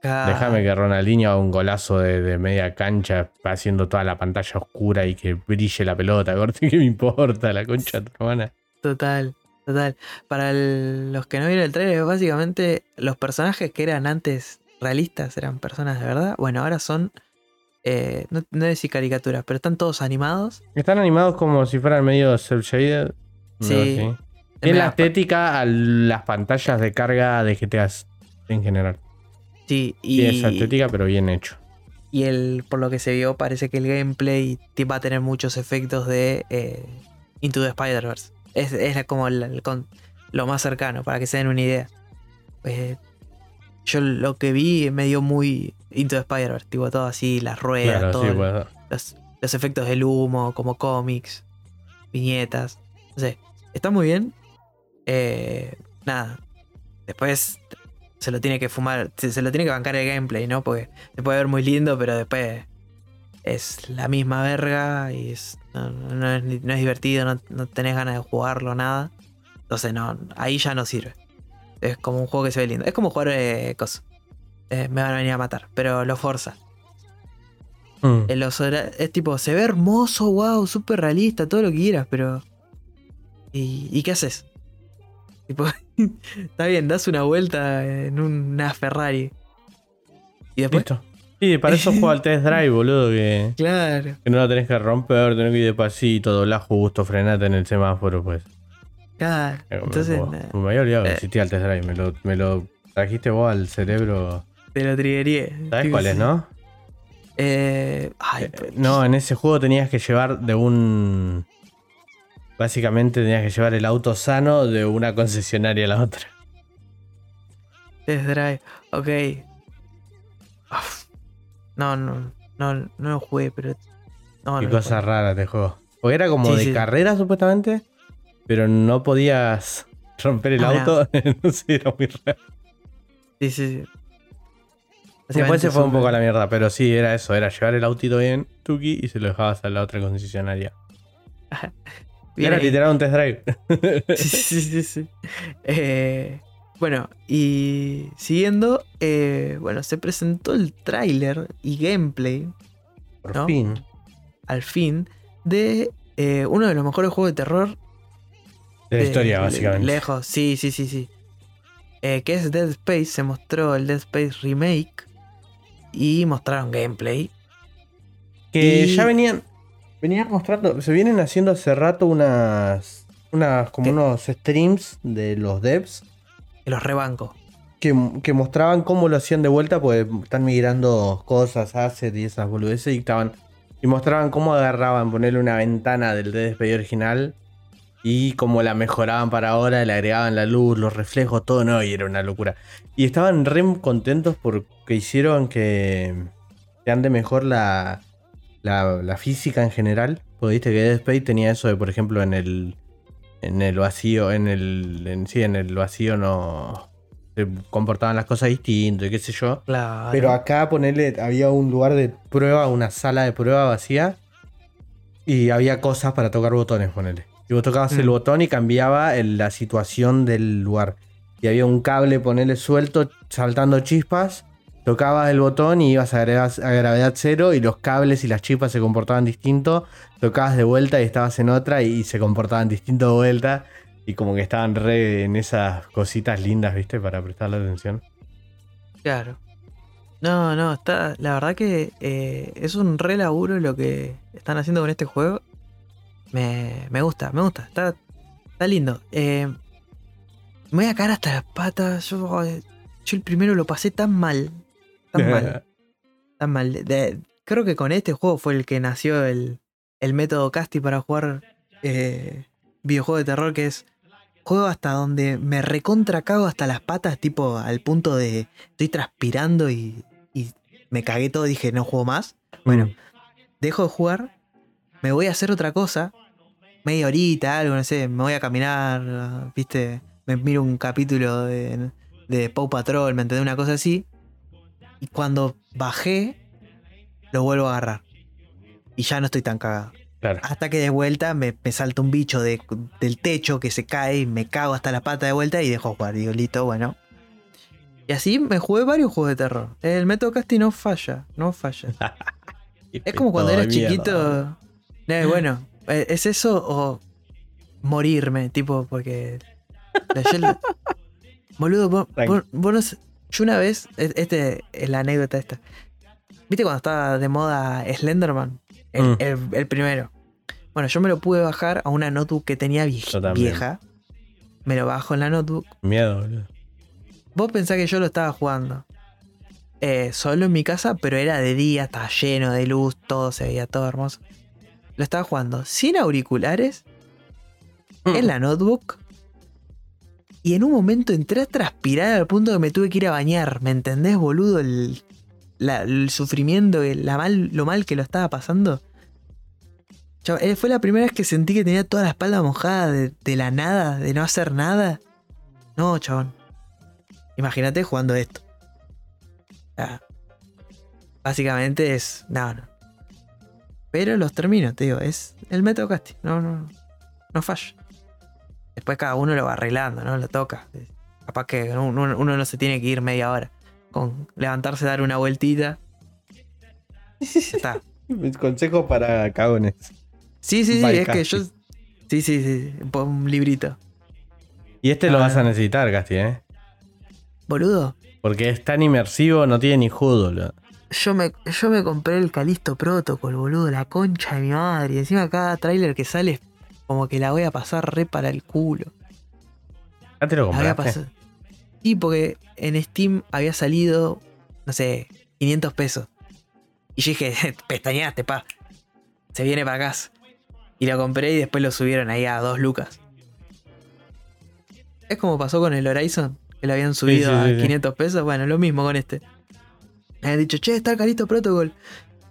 Claro. Déjame que Ronaldinho haga un golazo de, de media cancha haciendo toda la pantalla oscura y que brille la pelota. Corte, ¿qué me importa? La concha de tu hermana. Total, total. Para el- los que no vieron el trailer, básicamente los personajes que eran antes realistas eran personas de verdad. Bueno, ahora son. eh, no, no decir caricaturas, pero están todos animados. Están animados como si fueran medio self-shaded. Sí. Tiene la estética a las pantallas de carga de GTA en general. Sí, y, estética, pero bien hecho. y el, por lo que se vio, parece que el gameplay va a tener muchos efectos de eh, Into the Spider-Verse. Es, es como el, el con- lo más cercano, para que se den una idea. Eh, yo lo que vi me dio muy Into the Spider-Verse, tipo todo así, las ruedas, Claro, todo, sí, puede ser. los, los efectos del humo, como cómics, viñetas. No sé, está muy bien. Eh, nada. Después se lo tiene que fumar, se, se lo tiene que bancar el gameplay, ¿no? Porque se puede ver muy lindo, pero después es la misma verga y es, no, no es, no es divertido, no, no tenés ganas de jugarlo, nada. Entonces no, ahí ya no sirve. Es como un juego que se ve lindo. Es como jugar eh, cosas. Eh, me van a venir a matar, pero lo forza. Mm. Los es tipo, se ve hermoso, wow, súper realista, todo lo que quieras, pero. ¿Y, y qué haces? Tipo, está bien, das una vuelta en una Ferrari. Y después. Listo. Sí, para eso juega al test drive, boludo, que, Claro. que no lo tenés que romper, tenés que ir despacito, doblar justo, frenate en el semáforo, pues. Claro. Entonces, me, me había olvidado que existía el test drive, me lo, me lo trajiste vos al cerebro. te lo triggeré. ¿Sabes cuál es, sí. no? Eh, ay, Eh, pero- No, en ese juego tenías que llevar de un. Básicamente tenías que llevar el auto sano de una concesionaria a la otra. Test Drive. Ok. Uf. No, no, no, no lo jugué, pero. No, Qué no cosa rara de juego. Porque era como Sí, de sí. carrera supuestamente, pero no podías romper el Ah, auto. no sé, era muy raro. Sí, sí, sí. Después se fue un poco a la mierda, pero sí, era eso, era llevar el autito bien, tuki, y se lo dejabas a la otra concesionaria. Era literal un test drive. Sí, sí, sí, sí. Eh, bueno, y siguiendo, eh, bueno, se presentó el tráiler y gameplay, Por ¿No? fin. al fin, de eh, uno de los mejores juegos de terror De la de- historia, básicamente. Lejos, sí, sí, sí, sí. Eh, que es Dead Space, se mostró el Dead Space Remake y mostraron gameplay. Que Y- ya venían. Venían mostrando. Se vienen haciendo hace rato unas. Unas. como ¿Qué? unos streams de los devs. Que los rebanco. Que, que mostraban cómo lo hacían de vuelta. Porque están migrando cosas, assets y esas boludeces. Y estaban. Y mostraban cómo agarraban, ponerle una ventana del Space original. Y cómo la mejoraban para ahora, le agregaban la luz, los reflejos, todo, no, y era una locura. Y estaban re contentos porque hicieron que, que ande mejor la, la, la física en general. Porque viste que Dead Space tenía eso de, por ejemplo, en el, en el vacío, en el, en, sí, en el vacío no se comportaban las cosas distinto y qué sé yo. Claro. Pero acá ponerle, había un lugar de prueba, una sala de prueba vacía. Y había cosas para tocar botones, ponele. Y vos tocabas el Mm. botón y cambiaba el- la situación del lugar. Y había un cable, ponele suelto, saltando chispas. Tocabas el botón y ibas a, a gravedad cero y los cables y las chispas se comportaban distinto. Tocabas de vuelta y estabas en otra y se comportaban distinto de vuelta. Y como que estaban re en esas cositas lindas, ¿viste? Para prestarle atención. Claro. No, no, está. La verdad que eh, es un re laburo lo que están haciendo con este juego. Me, me gusta, me gusta. Está, está lindo. Eh, me voy a caer hasta las patas. Yo, eh, yo el primero lo pasé tan mal. Tan mal. Tan mal. De- creo que con este juego fue el que nació el, el método Casti para jugar eh, videojuego de terror que es juego hasta donde me recontra cago hasta las patas, tipo al punto de estoy transpirando y, y me cagué todo, dije no juego más. Bueno, Mm. dejo de jugar, me voy a hacer otra cosa, media horita, algo, no sé, me voy a caminar, viste, me miro un capítulo de, de Paw Patrol, me entendé una cosa así. Y cuando bajé, lo vuelvo a agarrar. Y ya no estoy tan cagado. Claro. Hasta que de vuelta me, me salta un bicho de- del techo que se cae y me cago hasta la pata de vuelta y dejo jugar. Digo, listo, bueno. Y así me jugué varios juegos de terror. El método Casti no falla, no falla. Es como cuando eras chiquito. Eh, bueno, eh, ¿es eso o morirme? Tipo, porque. lo- Boludo, vos, vos- vos no sé- Yo una vez. Este es la anécdota esta. ¿Viste cuando estaba de moda Slenderman? El, Mm. el- el primero. Bueno, yo me lo pude bajar a una notebook que tenía vie- Yo también. vieja. Me lo bajo en la notebook. Miedo, boludo. Vos pensás que yo lo estaba jugando. eh, solo en mi casa, pero era de día, estaba lleno de luz, todo se veía todo hermoso. Lo estaba jugando sin auriculares, en la notebook, Y en un momento entré a transpirar al punto que me tuve que ir a bañar. ¿Me entendés, boludo? El, el sufrimiento, el- lo mal que lo estaba pasando. Chavo, eh, fue la primera vez que sentí que tenía toda la espalda mojada de, la nada, de no hacer nada. No, chabón. Imagínate jugando esto. Sea, básicamente es. No, no. Pero los termino, te digo. Es el método casting. No, no. No falla. Después cada uno lo va arreglando, ¿no? Lo toca. Capaz que uno, uno no se tiene que ir media hora. Con levantarse, dar una vueltita. Está. Mis consejos para cagones. Sí, sí, sí, By es que yo. Sí, sí, sí. Un librito. Y este lo Ah. vas a necesitar, Casti, ¿eh? Boludo, Porque es tan inmersivo, no tiene ni judo. yo me, yo me compré el Calisto Protocol, boludo, la concha de mi madre. Y encima cada tráiler que sale es como que la voy a pasar re para el culo. ¿Ya te lo compraste? Sí, porque en Steam había salido, no sé, 500 pesos. Y yo dije, pestañaste, pa. Se viene para casa. Y lo compré y después lo subieron ahí a 2 lucas. Es como pasó con el Horizon, que lo habían subido sí, sí, a sí. 500 pesos. Bueno, lo mismo con este. Me habían dicho, che, está el Calisto Protocol.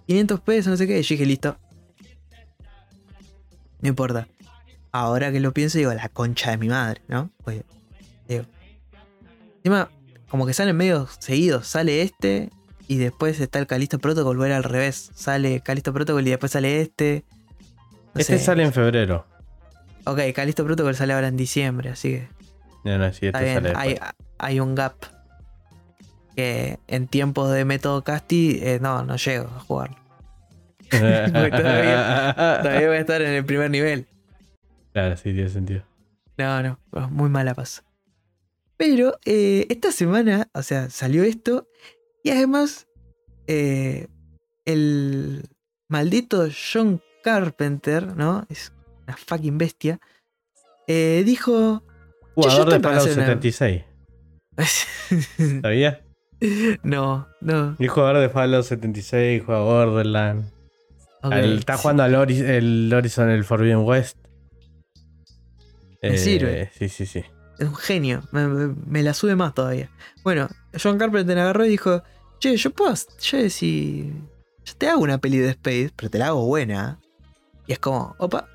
500 pesos, no sé qué. Y yo dije, listo. No importa. Ahora que lo pienso, digo, la concha de mi madre, ¿no? Pues, digo. Encima, como que salen medio seguidos. Sale este y después está el Calisto Protocol, vuelve al revés. Sale Calisto Protocol y después sale este. No Este sé. sale en febrero. Ok, Calisto Protocol sale ahora en diciembre, así que No, no, sí, este sale Hay, hay un gap. Que en tiempos de método Casti, eh, no, no llego a jugarlo. Todavía voy a estar en el primer nivel. Claro, sí, tiene sentido. No, no, muy mala pasa. Pero eh, esta semana, o sea, salió esto y además eh, el maldito John Carpenter, ¿no? Es una fucking bestia. eh, dijo... Jugador de Fallout hacer una- 76. ¿Sabías? no, no. Y jugador de Fallout 76, juega Borderland. ok, Al- está sí. jugando al Ori- el Horizon, el Forbidden West. Me sirve. Sí, sí, sí. Es un genio. Me, me- me la sube más todavía. Bueno, John Carpenter agarró y dijo: Che, yo puedo. Che, si. Yo te hago una peli de Space, pero te la hago buena. Y es como, opa.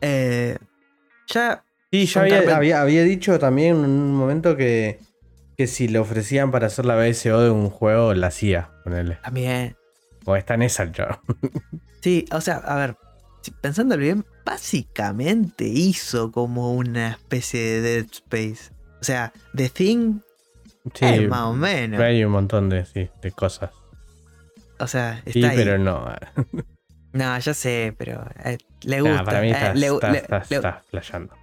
Eh, ya. Sí, John había, Carpenter- había, había dicho también en un momento que, que si le ofrecían para hacer la BSO de un juego, la hacía, ponele. También. O está en esa el chavo. Sí, o sea, a ver. Pensándolo bien, básicamente hizo como una especie de Dead Space. O sea, The Thing, Sí, eh, más o menos. hay un montón de, sí, de cosas. O sea, está Sí, ahí. pero no. No, ya sé, pero eh, le gusta. Nah, para mí eh, estás, le- estás, le- estás- le- estás flasheando.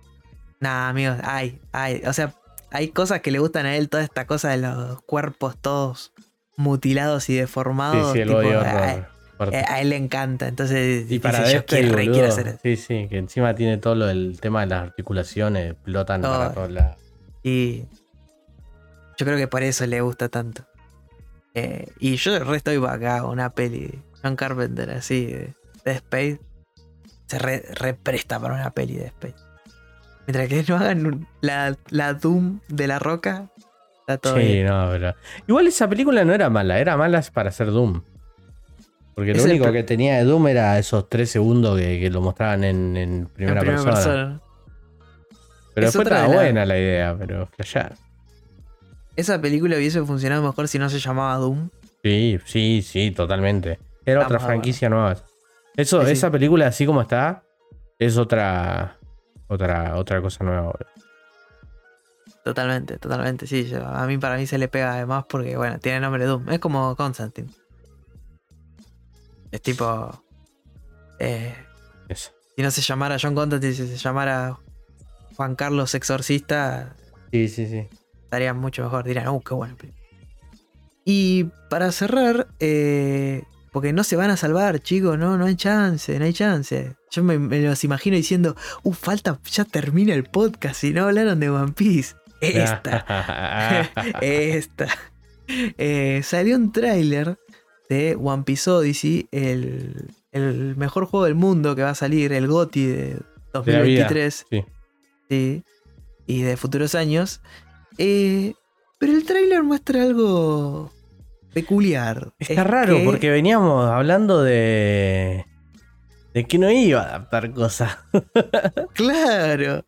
Nah, amigos, hay, hay. O sea, hay cosas que le gustan a él, toda esta cosa de los cuerpos todos mutilados y deformados. sí, el tipo, a, horror. Fuerte. a- él le encanta. Entonces, y dice, para yo re quiero boludo, hacer eso. Sí, sí, que encima tiene todo lo del tema de las articulaciones, explotan para todos lados. Y yo creo que por eso le gusta tanto. Eh, y yo re estoy acá, una peli de John Carpenter así, de, de Space. Se re, re presta para una peli de Space. Mientras que no hagan un- la, la Doom de la roca, está todo Sí, bien. no, pero. Igual esa película no era mala, era mala para hacer Doom. Porque lo Es único que tenía de Doom era esos tres segundos que, que lo mostraban en, en En primera, persona. persona. Pero Es después estaba la- buena la idea, pero flashear. Esa película hubiese funcionado mejor si no se llamaba Doom. Sí, sí, sí, totalmente. Era otra franquicia nueva. Eso, Sí, sí. esa película así como está, es otra. Otra, otra cosa nueva. boludo. Totalmente, totalmente, sí. yo- a mí para mí se le pega además porque, bueno, tiene nombre Doom. Es como Constantine. Es tipo... eh, Eso. si no se llamara John Constantine, si se llamara Juan Carlos Exorcista, Sí, sí, sí. estaría mucho mejor. Dirán, uh, qué película. Y para cerrar, eh, porque no se van a salvar, chicos, no, no hay chance, no hay chance. Yo me, me los imagino diciendo, uh, falta, ya termina el podcast y no hablaron de One Piece. Esta, esta. Eh, salió un tráiler de One Piece Odyssey, el, el mejor juego del mundo que va a salir, el GOTY de De la vida. 2023. Sí. Sí. y de futuros años. Eh, pero el tráiler muestra algo peculiar. Está Es raro que- porque veníamos hablando de. de que no iba a adaptar cosas. Claro.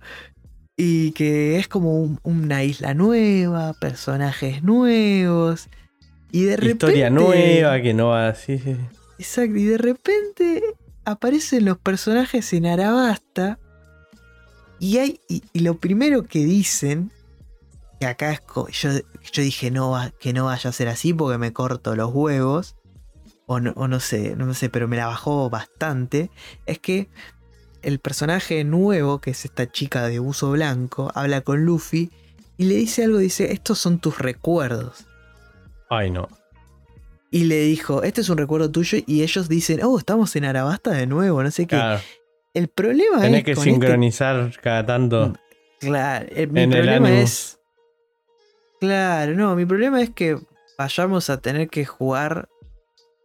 Y que es como un- una isla nueva, personajes nuevos. Y de repente. Historia nueva que no va así. Sí, sí. Exacto, y de repente aparecen los personajes en Arabasta. Y hay. Y, y lo primero que dicen. Que acá es. Yo, yo dije no va- que no vaya a ser así porque me corto los huevos. O no, o no sé, no sé, pero me la bajó bastante. Es que el personaje nuevo, que es esta chica de uso blanco, habla con Luffy y le dice algo, dice, estos son tus recuerdos. Ay, no. Y le dijo, este es un recuerdo tuyo y ellos dicen, oh, estamos en Arabasta de nuevo, no sé qué. Claro, El problema tenés es... que con este- sincronizar cada tanto. Claro, el- mi en el problema Animus. es... Claro, no, mi problema es que vayamos a tener que jugar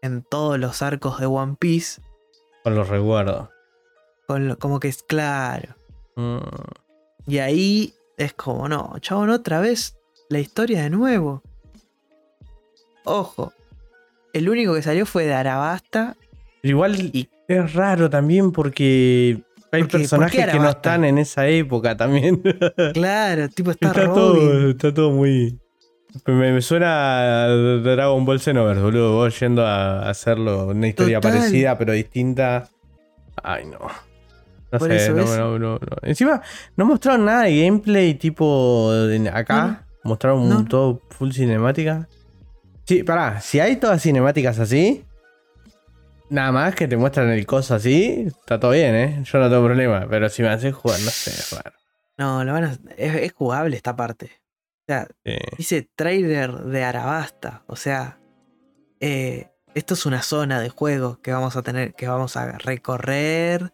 en todos los arcos de One Piece. Con los recuerdos. Con lo- como que es claro. Mm. Y ahí es como, no, chabón, otra vez la historia de nuevo. Ojo, el único que salió fue de Arabasta. Pero igual Y- es raro también porque hay Porque- ¿por personajes que no están en esa época también. Claro, tipo está, está, Robin. todo, está todo muy. Me, me suena a Dragon Ball Xenoverse, boludo. Vos yendo a hacerlo una historia Total. parecida pero distinta. Ay, no. No Por sé, no, no, no, no. Encima, no mostraron nada de gameplay tipo acá. Mostraron no. todo full cinemática. Sí, pará, si hay todas cinemáticas así, nada más que te muestran el coso así, está todo bien, ¿eh? Yo no tengo problema. Pero si me haces jugar, no sé, es raro. No, lo van a- es, es jugable esta parte. O sea, Sí. dice trailer de Arabasta. O sea, eh, esto es una zona de juego que vamos a tener, que vamos a recorrer.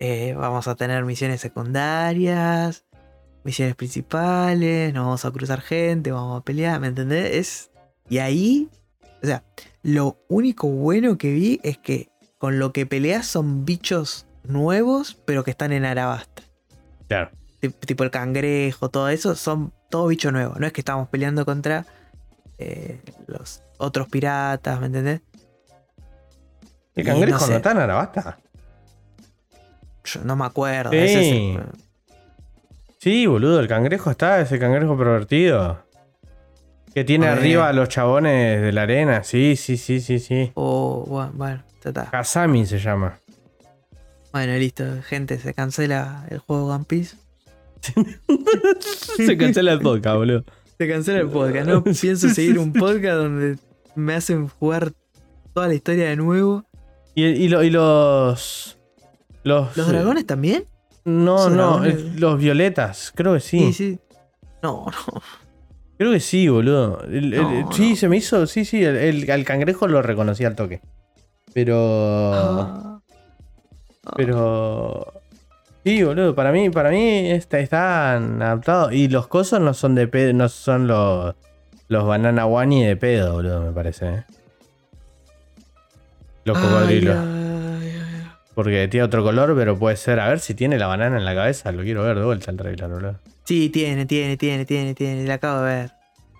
eh, vamos a tener misiones secundarias, misiones principales, nos vamos a cruzar gente, vamos a pelear, ¿me entendés? Es, y ahí, o sea, lo único bueno que vi es que con lo que peleas son bichos nuevos, pero que están en Arabasta. Claro. Tip- tipo el cangrejo, todo eso, son todo bicho nuevo. No es que estamos peleando contra eh, los otros piratas, ¿me entendés? ¿El cangrejo no está en Arabasta? Yo no me acuerdo. Sí. ese es el- Sí, boludo, el cangrejo está, ese cangrejo pervertido. Que tiene arriba a los chabones de la arena. Sí, sí, sí, sí, sí. Oh, bueno, bueno, ya está. Kazami se llama. Bueno, listo, gente, se cancela el juego One Piece. se cancela el podcast, boludo. Se cancela el podcast. No pienso seguir un podcast donde me hacen jugar toda la historia de nuevo. Y, y lo- y los. Los, ¿Los dragones también? No, ¿Esos no, dragones? los violetas, creo que sí. Sí, sí. No, no. Creo que sí, boludo. El- el- No, sí, se me hizo. Sí, sí, el, el- al cangrejo lo reconocí al toque. Pero. Ah. Pero. Sí, boludo, para mí, para mí está, están adaptados. Y los cosos no son de pedo, no son los. Los banana wani de pedo, boludo, me parece. ¿eh? Los cocodrilos. ay. Porque tiene otro color, pero puede ser. A ver si tiene la banana en la cabeza. Lo quiero ver de vuelta el trailer, boludo. Sí, tiene, tiene, tiene, tiene, tiene. La acabo de ver.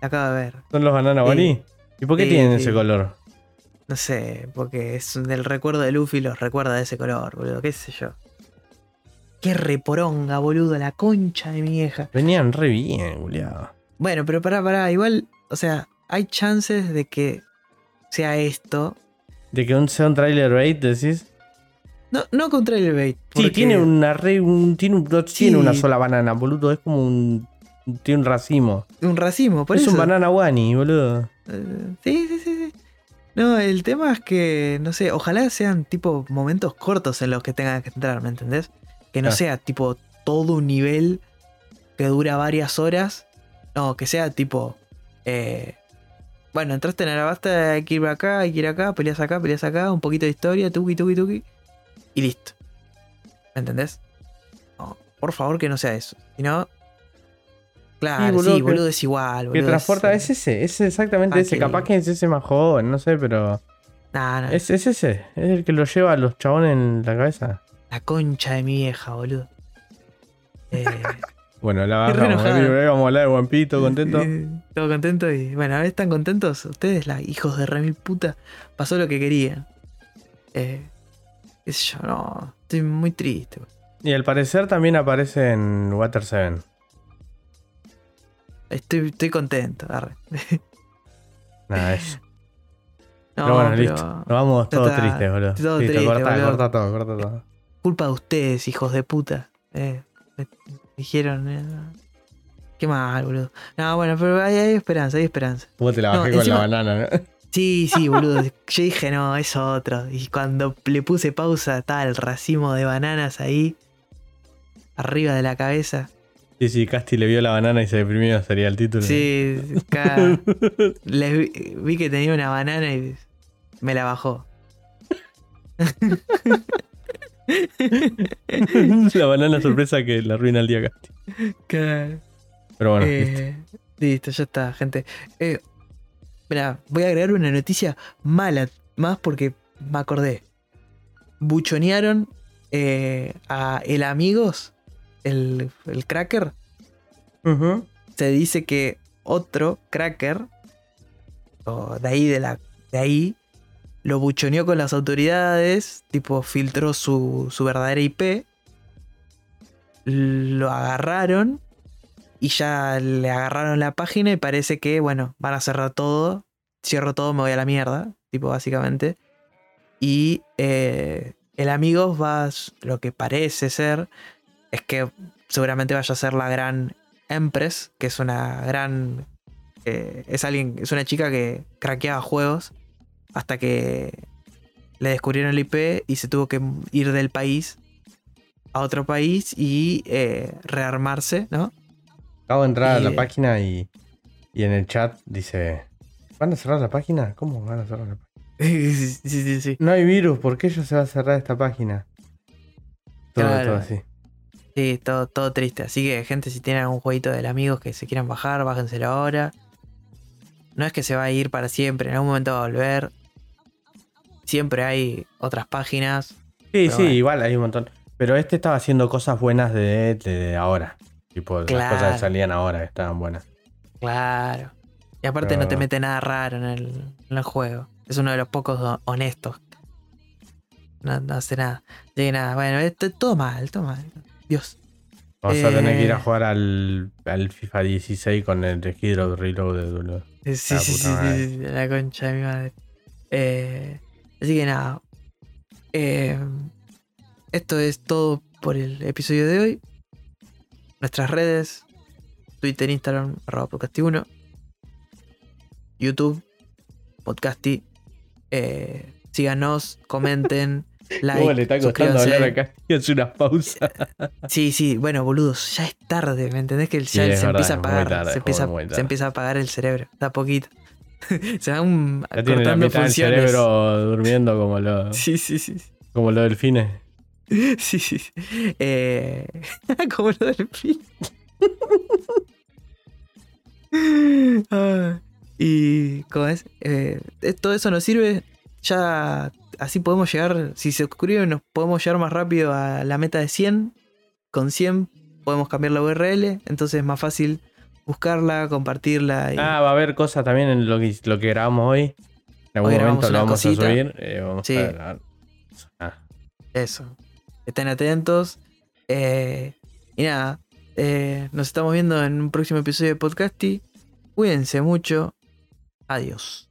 La acabo de ver. ¿Son los banana Sí. ¿Y por qué Sí, tienen sí. ese color? No sé, porque es del recuerdo de Luffy los recuerda de ese color, boludo. ¿Qué sé yo? Qué reporonga, boludo. La concha de mi vieja. Venían re bien, boludo. Bueno, pero pará, pará. Igual, o sea, hay chances de que sea esto. De que un, sea un trailer bait, decís. No, no contra el bait. Sí, tiene una re, un, tiene, un- no Sí. tiene una sola banana, boludo. Es como un. Tiene un racimo. Un racimo, por es eso. un banana wani, boludo. Eh, sí, sí, sí, sí. No, el tema es que, no sé, ojalá sean tipo momentos cortos en los que tengan que entrar, ¿me entendés? Que no Ah. sea tipo todo un nivel que dura varias horas. No, que sea tipo. eh, bueno, entraste en Arabasta, hay que ir acá, hay que ir acá, peleas acá, peleas acá, un poquito de historia, tuki, tuki, tuki. Y listo. ¿Me entendés? No, por favor que no sea eso. Si no. Claro, sí, boludo, boludo, que- es igual. Que boludo, transporta es, es ese, es exactamente Ah, ese. que- Capaz que es ese más joven, no sé, pero. Nah, nah, Es, es ese. Es el que lo lleva a los chabones en la cabeza. La concha de mi vieja, boludo. Eh, Bueno, la eh, Vamos a hablar de todo contento. Todo contento y bueno, a ver, ¿están contentos? Ustedes, la hijos de remil puta, pasó lo que querían. Eh, qué sé yo, no, estoy muy triste. Y al parecer también aparece en Water 7. Estoy, estoy contento. arre. Nada, es. No, pero bueno, pero listo. Nos vamos todos está, tristes, boludo. todo listo, triste, corta, boludo. corta todo, corta todo. culpa de ustedes, hijos de puta. Eh, me dijeron. eh, qué mal, boludo. No, bueno, pero hay, hay esperanza, hay esperanza. Vos te la No, bajé con encima- la banana, ¿no? Sí, sí, boludo. Yo dije, no, es otro. Y cuando le puse pausa, estaba el racimo de bananas ahí. Arriba de la cabeza. Sí, sí, Casti le vio la banana y se deprimió, sería el título. Sí, acá les vi, vi que tenía una banana y me la bajó. la banana sorpresa que la arruina el día Casti. Claro. Pero bueno, listo. Eh, listo, ya está, gente. Eh, mira, voy a agregar una noticia mala, más porque me acordé. Buchonearon eh, a el amigos, el, el cracker. Se dice que otro cracker, o de ahí, de, la, de ahí, lo buchoneó con las autoridades, tipo filtró su, su verdadera IP, lo agarraron y ya le agarraron la página y parece que, bueno, van a cerrar todo, cierro todo, me voy a la mierda, tipo básicamente. Y eh, el amigo va, lo que parece ser, es que seguramente vaya a ser la gran Empress, que es una gran... eh, es alguien, es una chica que craqueaba juegos hasta que le descubrieron el IP y se tuvo que ir del país a otro país y eh, rearmarse, ¿no? Acabo de entrar a la página y, y en el chat dice: ¿Van a cerrar la página? ¿Cómo van a cerrar la página? sí, sí, sí, sí. No hay virus, ¿por qué ellos se va a cerrar esta página? Todo, Claro. todo así. Sí, todo, todo triste. Así que, gente, si tienen algún jueguito del amigos que se quieran bajar, bájenselo ahora. No es que se va a ir para siempre, en algún momento va a volver. Siempre hay otras páginas. Sí, sí, bueno. igual hay un montón. Pero este estaba haciendo cosas buenas de, de ahora. Tipo, las cosas que salían ahora estaban buenas. Claro. Y aparte no te mete nada raro en el, en el juego. Es uno de los pocos ho- honestos. No, no hace nada. Así que nada, bueno, esto, todo mal, todo mal. Dios. Vamos a tener que ir a Eh. jugar al, al FIFA 16 con el Hydro Reloaded, boludo. Sí, sí, sí, sí, la concha de mi madre. Eh, así que nada. Eh, esto es todo por el episodio de hoy. Nuestras redes: Twitter, Instagram, arroba podcasti1. YouTube, podcasti. Eh, síganos, comenten, like. ¿Cómo le está costando hablar acá? Y hace una pausa. Sí, sí, bueno, boludos, ya es tarde, ¿me entendés? Que ya Sí, es se verdad, empieza a apagar, tarde, se, empieza, se empieza a apagar el cerebro, da poquito. se van Ya tiene la cortando del funciones. cerebro durmiendo como, lo, Sí, sí, sí. como los delfines. Sí, sí. sí. Eh, como lo del fin. Ah, y, ¿cómo es? Eh, todo eso nos sirve. Ya así podemos llegar. Si se suscriben, nos podemos llegar más rápido a la meta de 100. Con 100 podemos cambiar la URL. Entonces es más fácil buscarla, compartirla. Y, Ah, va a haber cosas también en lo que, lo que grabamos hoy. En algún Hoy momento lo vamos cosita. a subir. eh, vamos Sí. a grabar. Ah, Eso. Estén atentos. Eh, y nada. eh, nos estamos viendo en un próximo episodio de Podcasty. Cuídense mucho. Adiós.